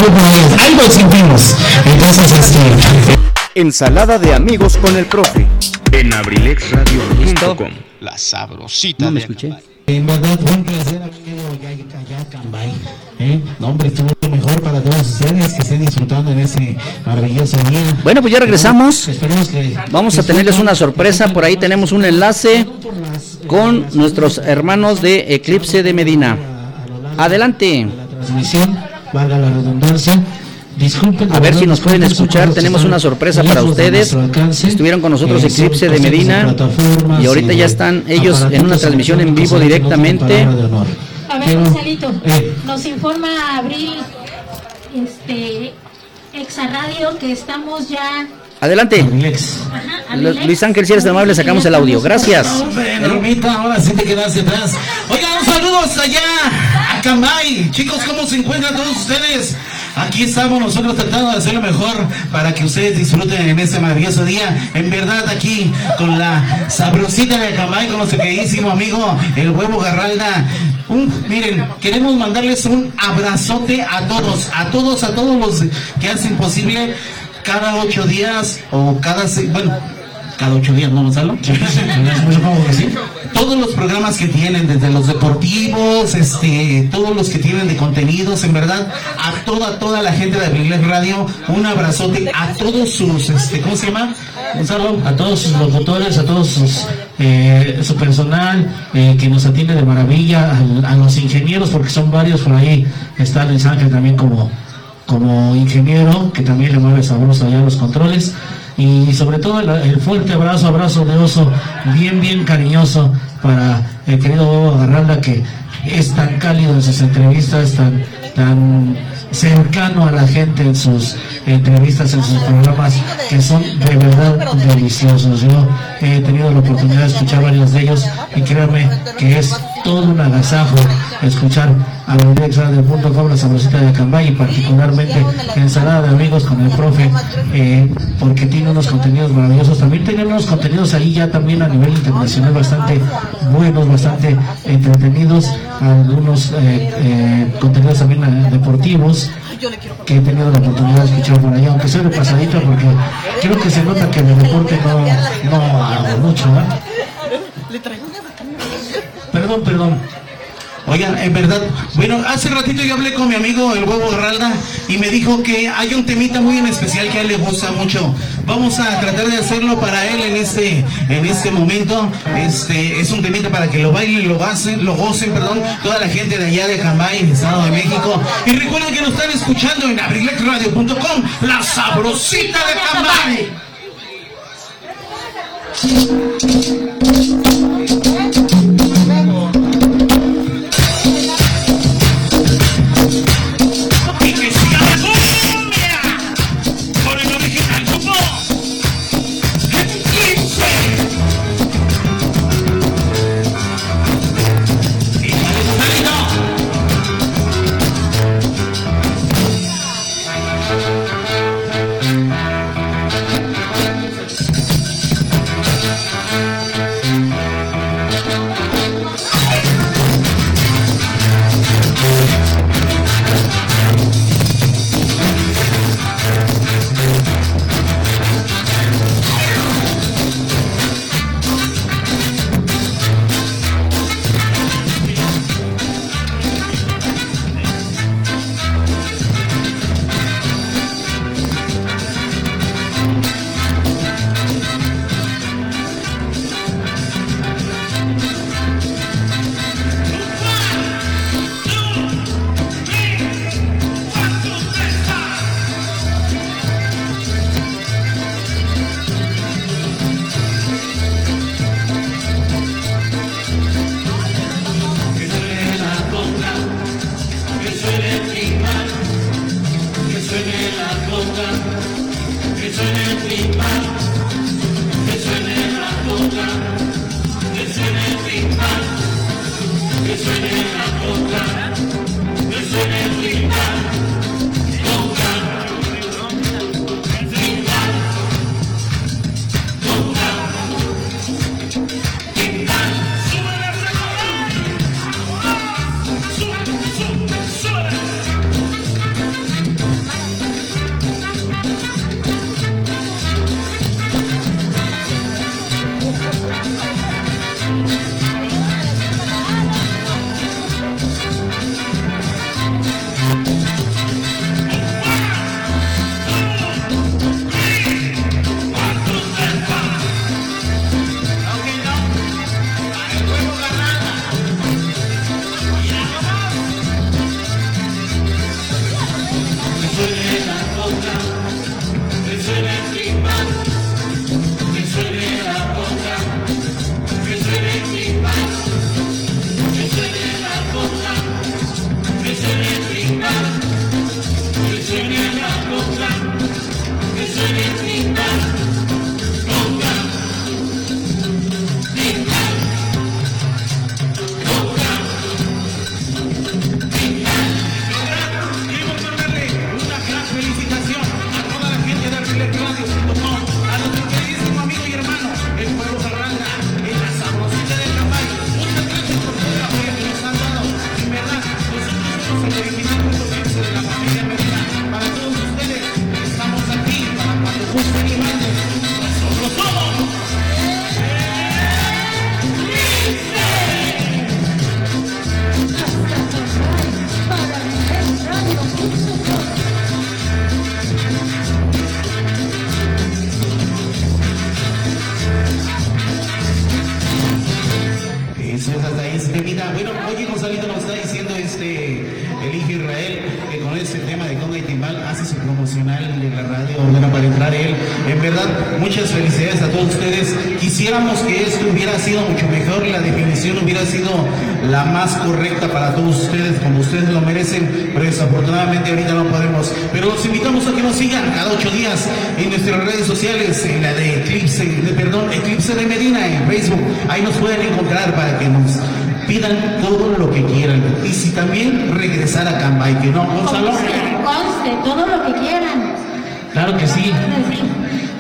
Ellos. Algo sentimos. Entonces, este. Ensalada de amigos con el profe. En abrilexradio.com. La sabrosita No me de escuché. En verdad, fue un placer allá, allá a Cambay. ¿eh? No, hombre, estuvo lo mejor para todos ustedes que estén disfrutando en ese maravilloso día. Bueno, pues ya regresamos. Esperemos que Vamos a tenerles una sorpresa. Por ahí tenemos un enlace con nuestros hermanos de Eclipse de Medina. Adelante. transmisión, valga la redundancia. Disculpen. A ver si nos pueden escuchar. Tenemos una sorpresa para ustedes. Estuvieron con nosotros Eclipse de Medina y ahorita ya están ellos en una transmisión en vivo directamente. A ver, Gonzalito, nos informa Abril, este, Exarradio, que estamos ya. Adelante. Luis Ángel, si eres amable, sacamos el audio. Gracias. Hombre, Normita, ahora sí te quedaste atrás. Oigan, un saludo hasta allá, a Cambay. Chicos, ¿cómo se encuentran todos ustedes? Aquí estamos nosotros tratando de hacer lo mejor para que ustedes disfruten en este maravilloso día. En verdad, aquí con la sabrosita de Cambay, con nuestro queridísimo amigo, el huevo Garralda. Un- miren, queremos mandarles un abrazote a todos, a todos, a todos los que hacen posible cada ocho días o cada, bueno, cada ocho días, ¿no, Gonzalo? Todos los programas que tienen, desde los deportivos, este, todos los que tienen de contenidos, en verdad, a toda, toda la gente de Abriles Radio, un abrazote a todos sus, este, ¿cómo se llama? Gonzalo, a todos sus locutores, a todos sus, eh, su personal eh, que nos atiende de maravilla, a, a los ingenieros, porque son varios por ahí, está Luis Ángel también como, como ingeniero, que también le mueve sabroso allá los controles. Y sobre todo el, fuerte abrazo, abrazo de oso, bien, bien cariñoso para el querido Bobo Garralda, que es tan cálido en sus entrevistas, tan, tan cercano a la gente en sus entrevistas, en sus programas, que son de verdad deliciosos. Yo he tenido la oportunidad de escuchar varios de ellos y créanme que es todo un agasajo escuchar a radio.com la sabrosita de Cambay y particularmente ensalada de amigos con el profe eh, porque tiene unos contenidos maravillosos también tiene unos contenidos ahí ya también a nivel internacional bastante buenos bastante entretenidos algunos eh, eh, contenidos también eh, que he tenido la oportunidad de escuchar por ahí aunque soy de pasadito porque creo que se nota que de deporte no, no hago mucho ¿verdad? Perdón, perdón. Oigan, en verdad, bueno, hace ratito yo hablé con mi amigo el huevo Ralda y me dijo que hay un temita muy en especial que a él le gusta mucho. Vamos a tratar de hacerlo para él en este, en este momento. Este es un temita para que lo bailen, lo gocen, lo gocen, perdón, toda la gente de allá de Jamay, Estado de México. Y recuerden que nos están escuchando en abrilexradio.com, la sabrosita de Jamay. Oye Gonzalito nos está diciendo este el Israel que con este tema de conga y timbal hace su promocional de la radio Ordena para entrar él. En verdad, muchas felicidades a todos ustedes. Quisiéramos que esto hubiera sido mucho mejor, la definición hubiera sido la más correcta para todos ustedes, como ustedes lo merecen, pero desafortunadamente ahorita no podemos. Pero los invitamos a que nos sigan cada ocho días en nuestras redes sociales, en la de Eclipse, de, perdón, Eclipse de Medina en Facebook. Ahí nos pueden encontrar para que nos pidan todo lo que quieran. Y si también regresar a Cambay, que no, Gonzalo. Conste, todo lo que quieran. Claro que sí.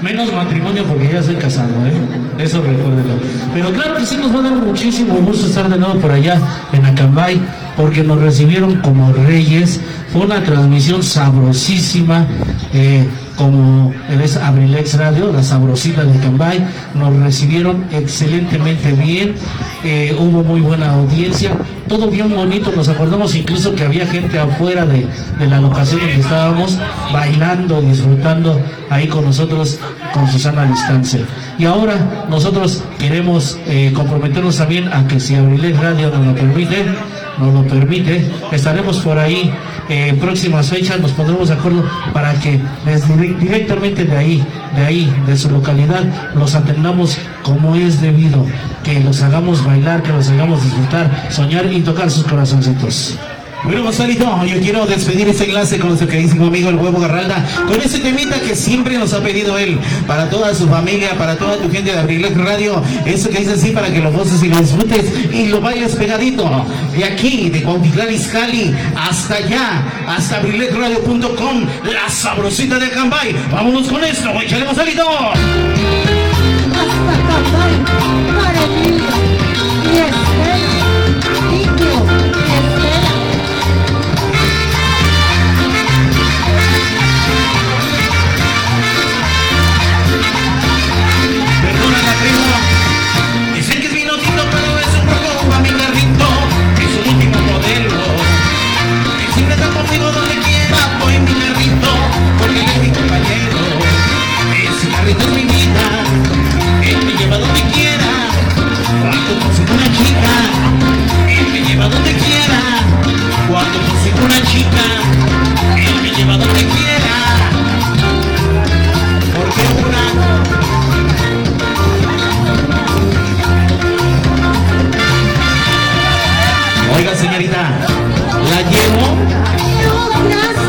Menos matrimonio porque ya soy casado, ¿eh? Eso recuérdelo. Pero claro que sí nos va a dar muchísimo gusto estar de nuevo por allá en Acambay, porque nos recibieron como reyes. Fue una transmisión sabrosísima, eh, como es Abrilex Radio, la sabrosita de Acambay. Nos recibieron excelentemente bien, eh, hubo muy buena audiencia, todo bien bonito. Nos acordamos incluso que había gente afuera de, la locación donde estábamos bailando, disfrutando ahí con nosotros con Susana a distancia. Y ahora nosotros queremos eh, comprometernos también a que si Abrilex Radio nos lo permite, nos lo permite, estaremos por ahí en próximas fechas, nos pondremos de acuerdo para que directamente de ahí, de ahí, de su localidad, los atendamos como es debido, que los hagamos bailar, que los hagamos disfrutar, soñar y tocar sus corazoncitos. Bueno, Gonzalito, yo quiero despedir este enlace con nuestro queridísimo amigo el Huevo Garralda, con ese temita que siempre nos ha pedido él, para toda su familia, para toda tu gente de Abrilex Radio, eso que dice así para que lo goces y lo disfrutes y lo bailes pegadito, de aquí, de Cuautitlán Izcalli, hasta allá, hasta abrilexradio.com, la sabrosita de Cambay. Vámonos con esto, échale Gonzalito. Perdónala, Dicen que es vino tinto, pero es un poco pa' mi carrito. Es un último modelo. Que siempre está conmigo donde quiera, voy mi carrito. Porque él es mi compañero. Ese carrito es mi vida. Él me lleva donde quiera. Cuando consigo una chica. Él me lleva donde quiera. Cuando consigo una chica. Él me lleva donde quiera. Señorita, ¿la llevo?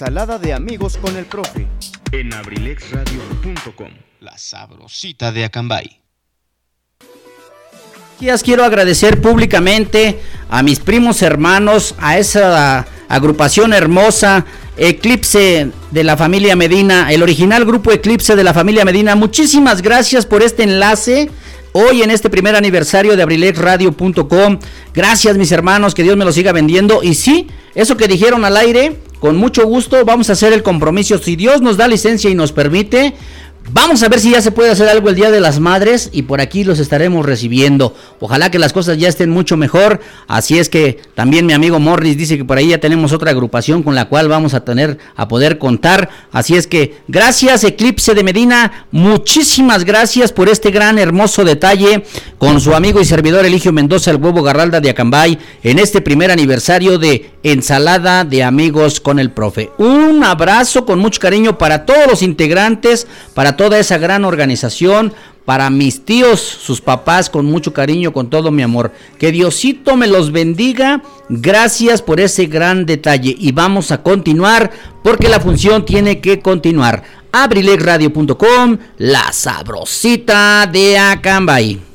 Ensalada de amigos con el profe en abrilexradio.com. La sabrosita de Acambay. Quiero agradecer públicamente a mis primos hermanos, a esa agrupación hermosa, Eclipse de la familia Medina, el original grupo Eclipse de la familia Medina. Muchísimas gracias por este enlace. Hoy en este primer aniversario de abrilexradio.com. Gracias mis hermanos, que Dios me lo siga vendiendo. Y sí, eso que dijeron al aire, con mucho gusto vamos a hacer el compromiso. Si Dios nos da licencia y nos permite, Vamos a ver si ya se puede hacer algo el Día de las Madres y por aquí los estaremos recibiendo. Ojalá que las cosas ya estén mucho mejor. Así es que también mi amigo Morris dice que por ahí ya tenemos otra agrupación con la cual vamos a tener a poder contar. Así es que gracias Eclipse de Medina, muchísimas gracias por este gran hermoso detalle con su amigo y servidor Eligio Mendoza, el huevo Garralda de Acambay, en este primer aniversario de Ensalada de Amigos con el Profe. Un abrazo con mucho cariño para todos los integrantes, para toda esa gran organización, para mis tíos, sus papás, con mucho cariño, con todo mi amor. Que Diosito me los bendiga. Gracias por ese gran detalle. Y vamos a continuar porque la función tiene que continuar. Abrilexradio.com, la sabrosita de Acambay.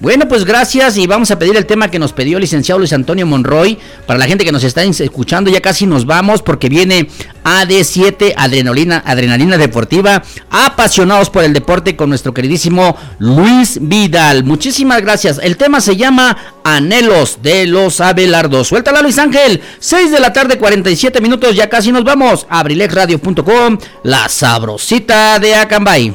Bueno, pues gracias y vamos a pedir el tema que nos pidió el licenciado Luis Antonio Monroy. Para la gente que nos está escuchando, ya casi nos vamos porque viene AD7 Adrenalina, Adrenalina Deportiva. Apasionados por el deporte con nuestro queridísimo Luis Vidal. Muchísimas gracias. El tema se llama Anhelos de los Abelardos. Suéltala Luis Ángel. 6 de la tarde, 47 minutos. Ya casi nos vamos. Abrilexradio.com, la sabrosita de Acambay.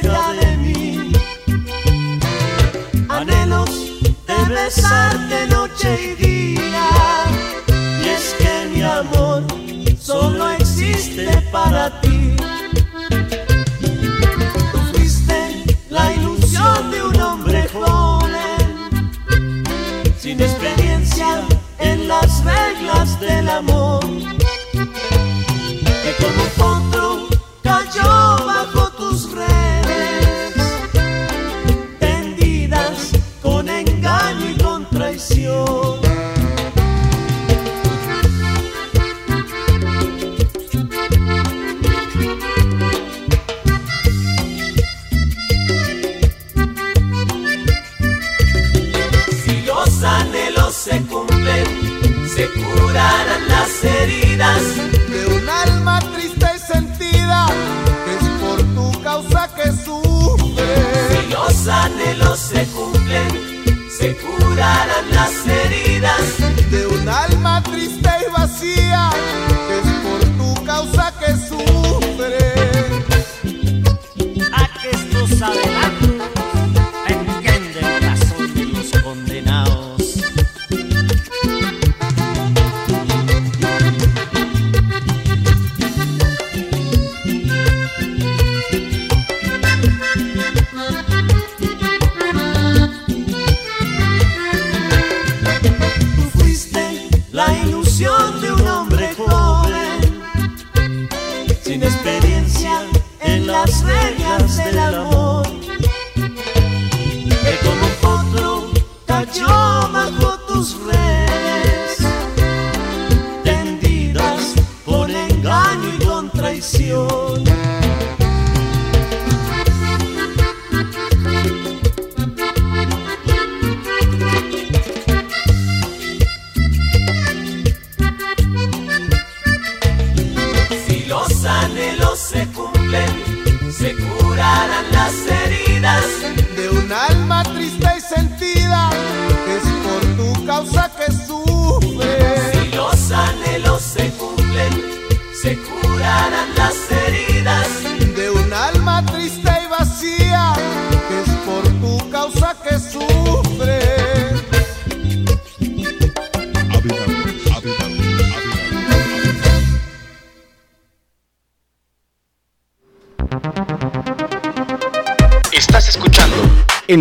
besarte noche y día. Y es que mi amor solo existe para ti. Tú fuiste la ilusión de un hombre joven sin experiencia en las reglas del amor, como se curarán las heridas de un alma triste y sentida, que es por tu causa que sufre. Si los anhelos se cumplen, se curarán las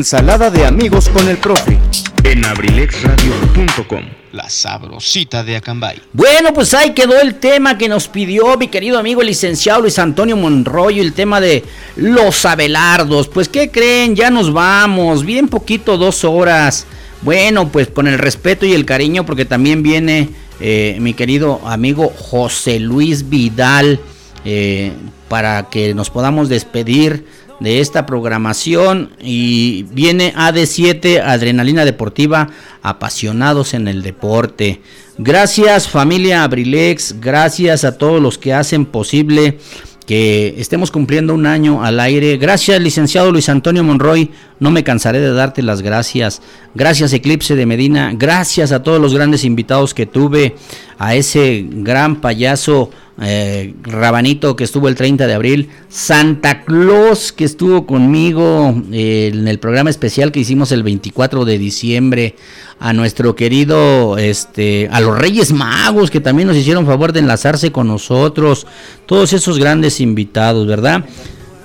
Ensalada de amigos con el profe en abrilexradio.com. La sabrosita de Acambay. Bueno, pues ahí quedó el tema que nos pidió mi querido amigo el licenciado Luis Antonio Monroyo, el tema de los abelardos. Pues, ¿qué creen? Ya nos vamos, bien poquito, dos horas. Bueno, pues con el respeto y el cariño, porque también viene eh, mi querido amigo José Luis Vidal, eh, para que nos podamos despedir de esta programación y viene AD7 Adrenalina Deportiva apasionados en el deporte. Gracias familia Abrilex, gracias a todos los que hacen posible que estemos cumpliendo un año al aire. Gracias licenciado Luis Antonio Monroy, no me cansaré de darte las gracias. Gracias Eclipse de Medina, gracias a todos los grandes invitados que tuve, a ese gran payaso eh, Rabanito que estuvo el 30 de abril, Santa Claus que estuvo conmigo eh, en el programa especial que hicimos el 24 de diciembre, a nuestro querido, este, a los Reyes Magos que también nos hicieron favor de enlazarse con nosotros, todos esos grandes invitados, ¿verdad?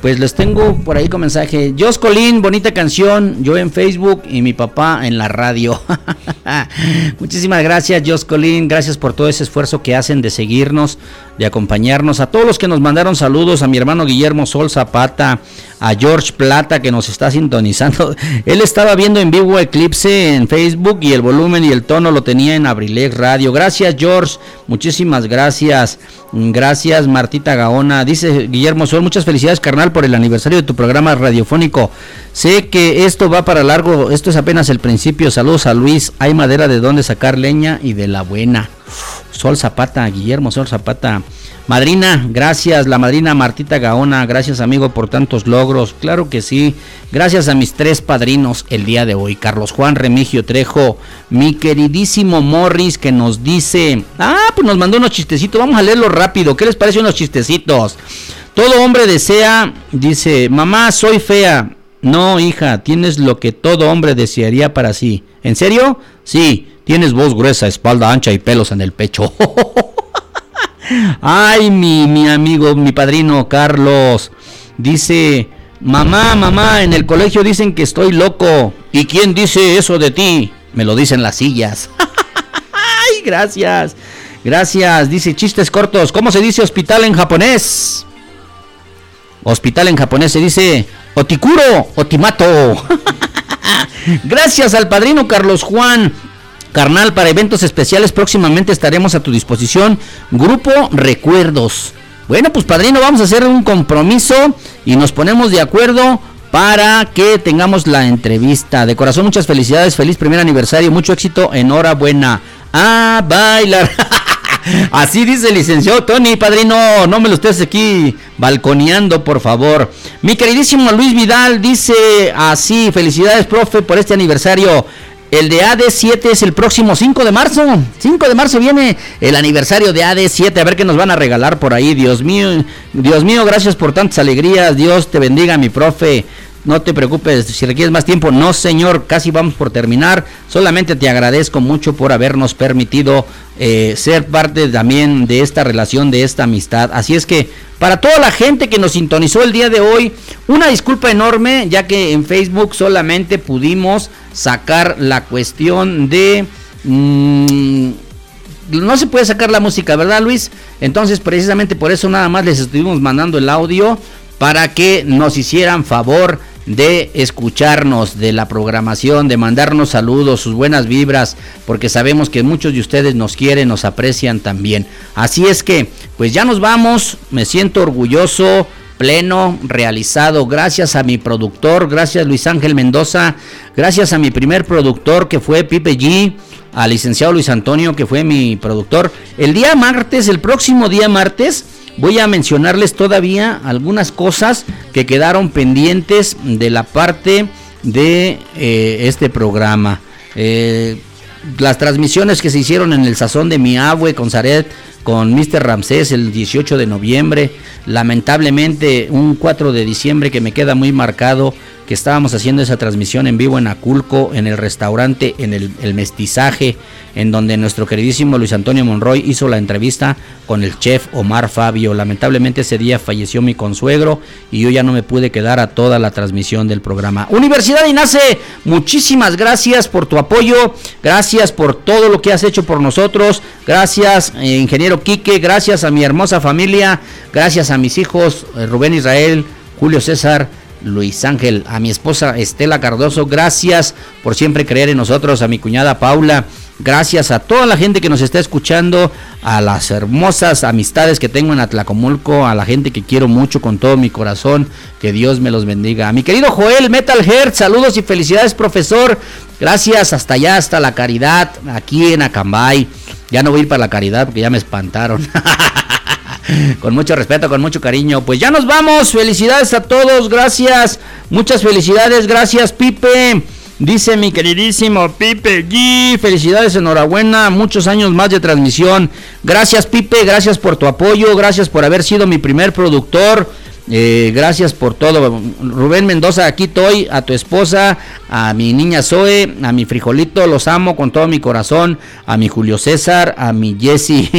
Pues les tengo por ahí con mensaje. Jos Colín, bonita canción. Yo en Facebook y mi papá en la radio. Muchísimas gracias, Jos Colín. Gracias por todo ese esfuerzo que hacen de seguirnos, de acompañarnos. A todos los que nos mandaron saludos, a mi hermano Guillermo Sol Zapata, a George Plata que nos está sintonizando. Él estaba viendo en vivo Eclipse en Facebook y el volumen y el tono lo tenía en Abrilex Radio. Gracias, George. Muchísimas gracias. Gracias, Martita Gaona. Dice Guillermo Sol, muchas felicidades, carnal, por el aniversario de tu programa radiofónico. Sé que esto va para largo, esto es apenas el principio. Saludos a Luis. Hay madera de donde sacar leña y de la buena. Sol Zapata, Guillermo Sol Zapata. Madrina, gracias, la madrina Martita Gaona, gracias amigo por tantos logros, claro que sí, gracias a mis tres padrinos el día de hoy, Carlos Juan Remigio Trejo, mi queridísimo Morris que nos dice, ah, pues nos mandó unos chistecitos, vamos a leerlo rápido, ¿qué les parece unos chistecitos? Todo hombre desea, dice, mamá, soy fea, no hija, tienes lo que todo hombre desearía para sí, ¿en serio? Sí, tienes voz gruesa, espalda ancha y pelos en el pecho. Ay, mi, mi amigo, mi padrino Carlos. Dice, mamá, mamá, en el colegio dicen que estoy loco. ¿Y quién dice eso de ti? Me lo dicen las sillas. Ay, gracias. Gracias. Dice chistes cortos. ¿Cómo se dice hospital en japonés? Hospital en japonés se dice Otikuro, Otimato. Gracias al padrino Carlos Juan. Carnal, para eventos especiales próximamente estaremos a tu disposición. Grupo Recuerdos. Bueno, pues padrino, vamos a hacer un compromiso y nos ponemos de acuerdo para que tengamos la entrevista. De corazón, muchas felicidades, feliz primer aniversario, mucho éxito, enhorabuena. A bailar. Así dice el licenciado Tony, padrino, no me lo estés aquí balconeando, por favor. Mi queridísimo Luis Vidal dice así, felicidades, profe, por este aniversario. El de AD7 es el próximo 5 de marzo. 5 de marzo viene el aniversario de AD7. A ver qué nos van a regalar por ahí. Dios mío, Dios mío, gracias por tantas alegrías. Dios te bendiga, mi profe. No te preocupes, si requieres más tiempo, no señor, casi vamos por terminar. Solamente te agradezco mucho por habernos permitido eh, ser parte también de esta relación, de esta amistad. Así es que para toda la gente que nos sintonizó el día de hoy, una disculpa enorme, ya que en Facebook solamente pudimos sacar la cuestión de... Mmm, no se puede sacar la música, ¿verdad Luis? Entonces precisamente por eso nada más les estuvimos mandando el audio para que nos hicieran favor de escucharnos, de la programación, de mandarnos saludos, sus buenas vibras, porque sabemos que muchos de ustedes nos quieren, nos aprecian también. Así es que, pues ya nos vamos, me siento orgulloso, pleno, realizado, gracias a mi productor, gracias Luis Ángel Mendoza, gracias a mi primer productor que fue Pipe G, al licenciado Luis Antonio que fue mi productor. El día martes, el próximo día martes, voy a mencionarles todavía algunas cosas que quedaron pendientes de la parte de eh, este programa. Eh, las transmisiones que se hicieron en el sazón de mi abue con Zaret, con Mr. Ramsés el 18 de noviembre. Lamentablemente un 4 de diciembre que me queda muy marcado que estábamos haciendo esa transmisión en vivo en Aculco, en el restaurante, en el, mestizaje, en donde nuestro queridísimo Luis Antonio Monroy hizo la entrevista con el chef Omar Fabio. Lamentablemente ese día falleció mi consuegro y yo ya no me pude quedar a toda la transmisión del programa. Universidad INACE, muchísimas gracias por tu apoyo, gracias por todo lo que has hecho por nosotros, gracias eh, ingeniero Quique, gracias a mi hermosa familia, gracias a mis hijos eh, Rubén Israel, Julio César, Luis Ángel, a mi esposa Estela Cardoso, gracias por siempre creer en nosotros, a mi cuñada Paula, gracias a toda la gente que nos está escuchando, a las hermosas amistades que tengo en Atlacomulco, a la gente que quiero mucho con todo mi corazón, que Dios me los bendiga. A mi querido Joel Metal Heart, saludos y felicidades profesor, gracias hasta allá, hasta la caridad, aquí en Acambay. Ya no voy a ir para la caridad porque ya me espantaron. con mucho respeto, con mucho cariño. Pues ya nos vamos. Felicidades a todos. Gracias. Muchas felicidades. Gracias, Pipe. Dice mi queridísimo Pipe G. Felicidades, enhorabuena. Muchos años más de transmisión. Gracias, Pipe. Gracias por tu apoyo. Gracias por haber sido mi primer productor. Eh, gracias por todo. Rubén Mendoza, aquí estoy. A tu esposa, a mi niña Zoe, a mi frijolito, los amo con todo mi corazón. A mi Julio César, a mi Jesse.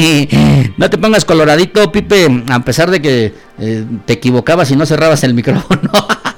no te pongas coloradito, Pipe, a pesar de que eh, te equivocabas y no cerrabas el micrófono.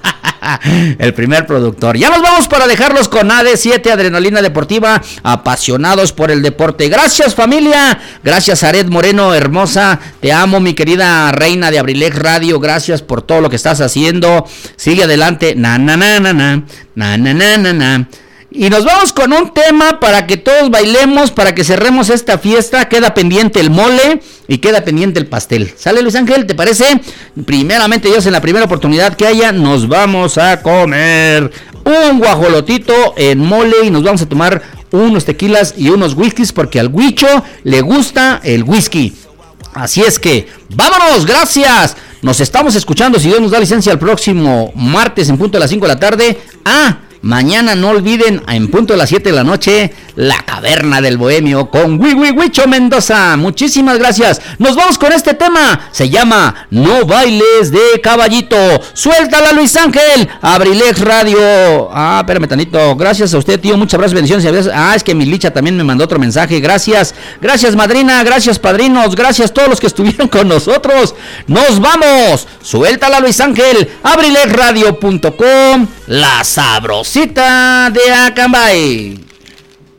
El primer productor. Ya nos vamos para dejarlos con AD7 Adrenalina Deportiva, apasionados por el deporte. Gracias familia, gracias Ared Moreno, hermosa, te amo mi querida reina de Abrilex Radio, gracias por todo lo que estás haciendo. Sigue adelante, na na na na na, na na na na na. Y nos vamos con un tema para que todos bailemos, para que cerremos esta fiesta. Queda pendiente el mole y queda pendiente el pastel. ¿Sale Luis Ángel? ¿Te parece? Primeramente Dios, en la primera oportunidad que haya, nos vamos a comer un guajolotito en mole y nos vamos a tomar unos tequilas y unos whiskies porque al huicho le gusta el whisky. Así es que, vámonos, gracias. Nos estamos escuchando, si Dios nos da licencia, el próximo martes en punto de las 5 de la tarde. Ah, mañana no olviden, en punto de las 7 de la noche, la caverna del bohemio con Wiwi Mendoza. Muchísimas gracias. Nos vamos con este tema. Se llama No bailes de caballito. Suéltala, Luis Ángel. Abrilex Radio. Ah, espérame tanito. Gracias a usted, tío. Muchas gracias, bendiciones. Ah, es que mi licha también me mandó otro mensaje. Gracias. Gracias, madrina. Gracias, padrinos. Gracias a todos los que estuvieron con nosotros. Nos vamos. Suéltala, Luis Ángel. Abrilexradio.com. La sabrosita de Acambay.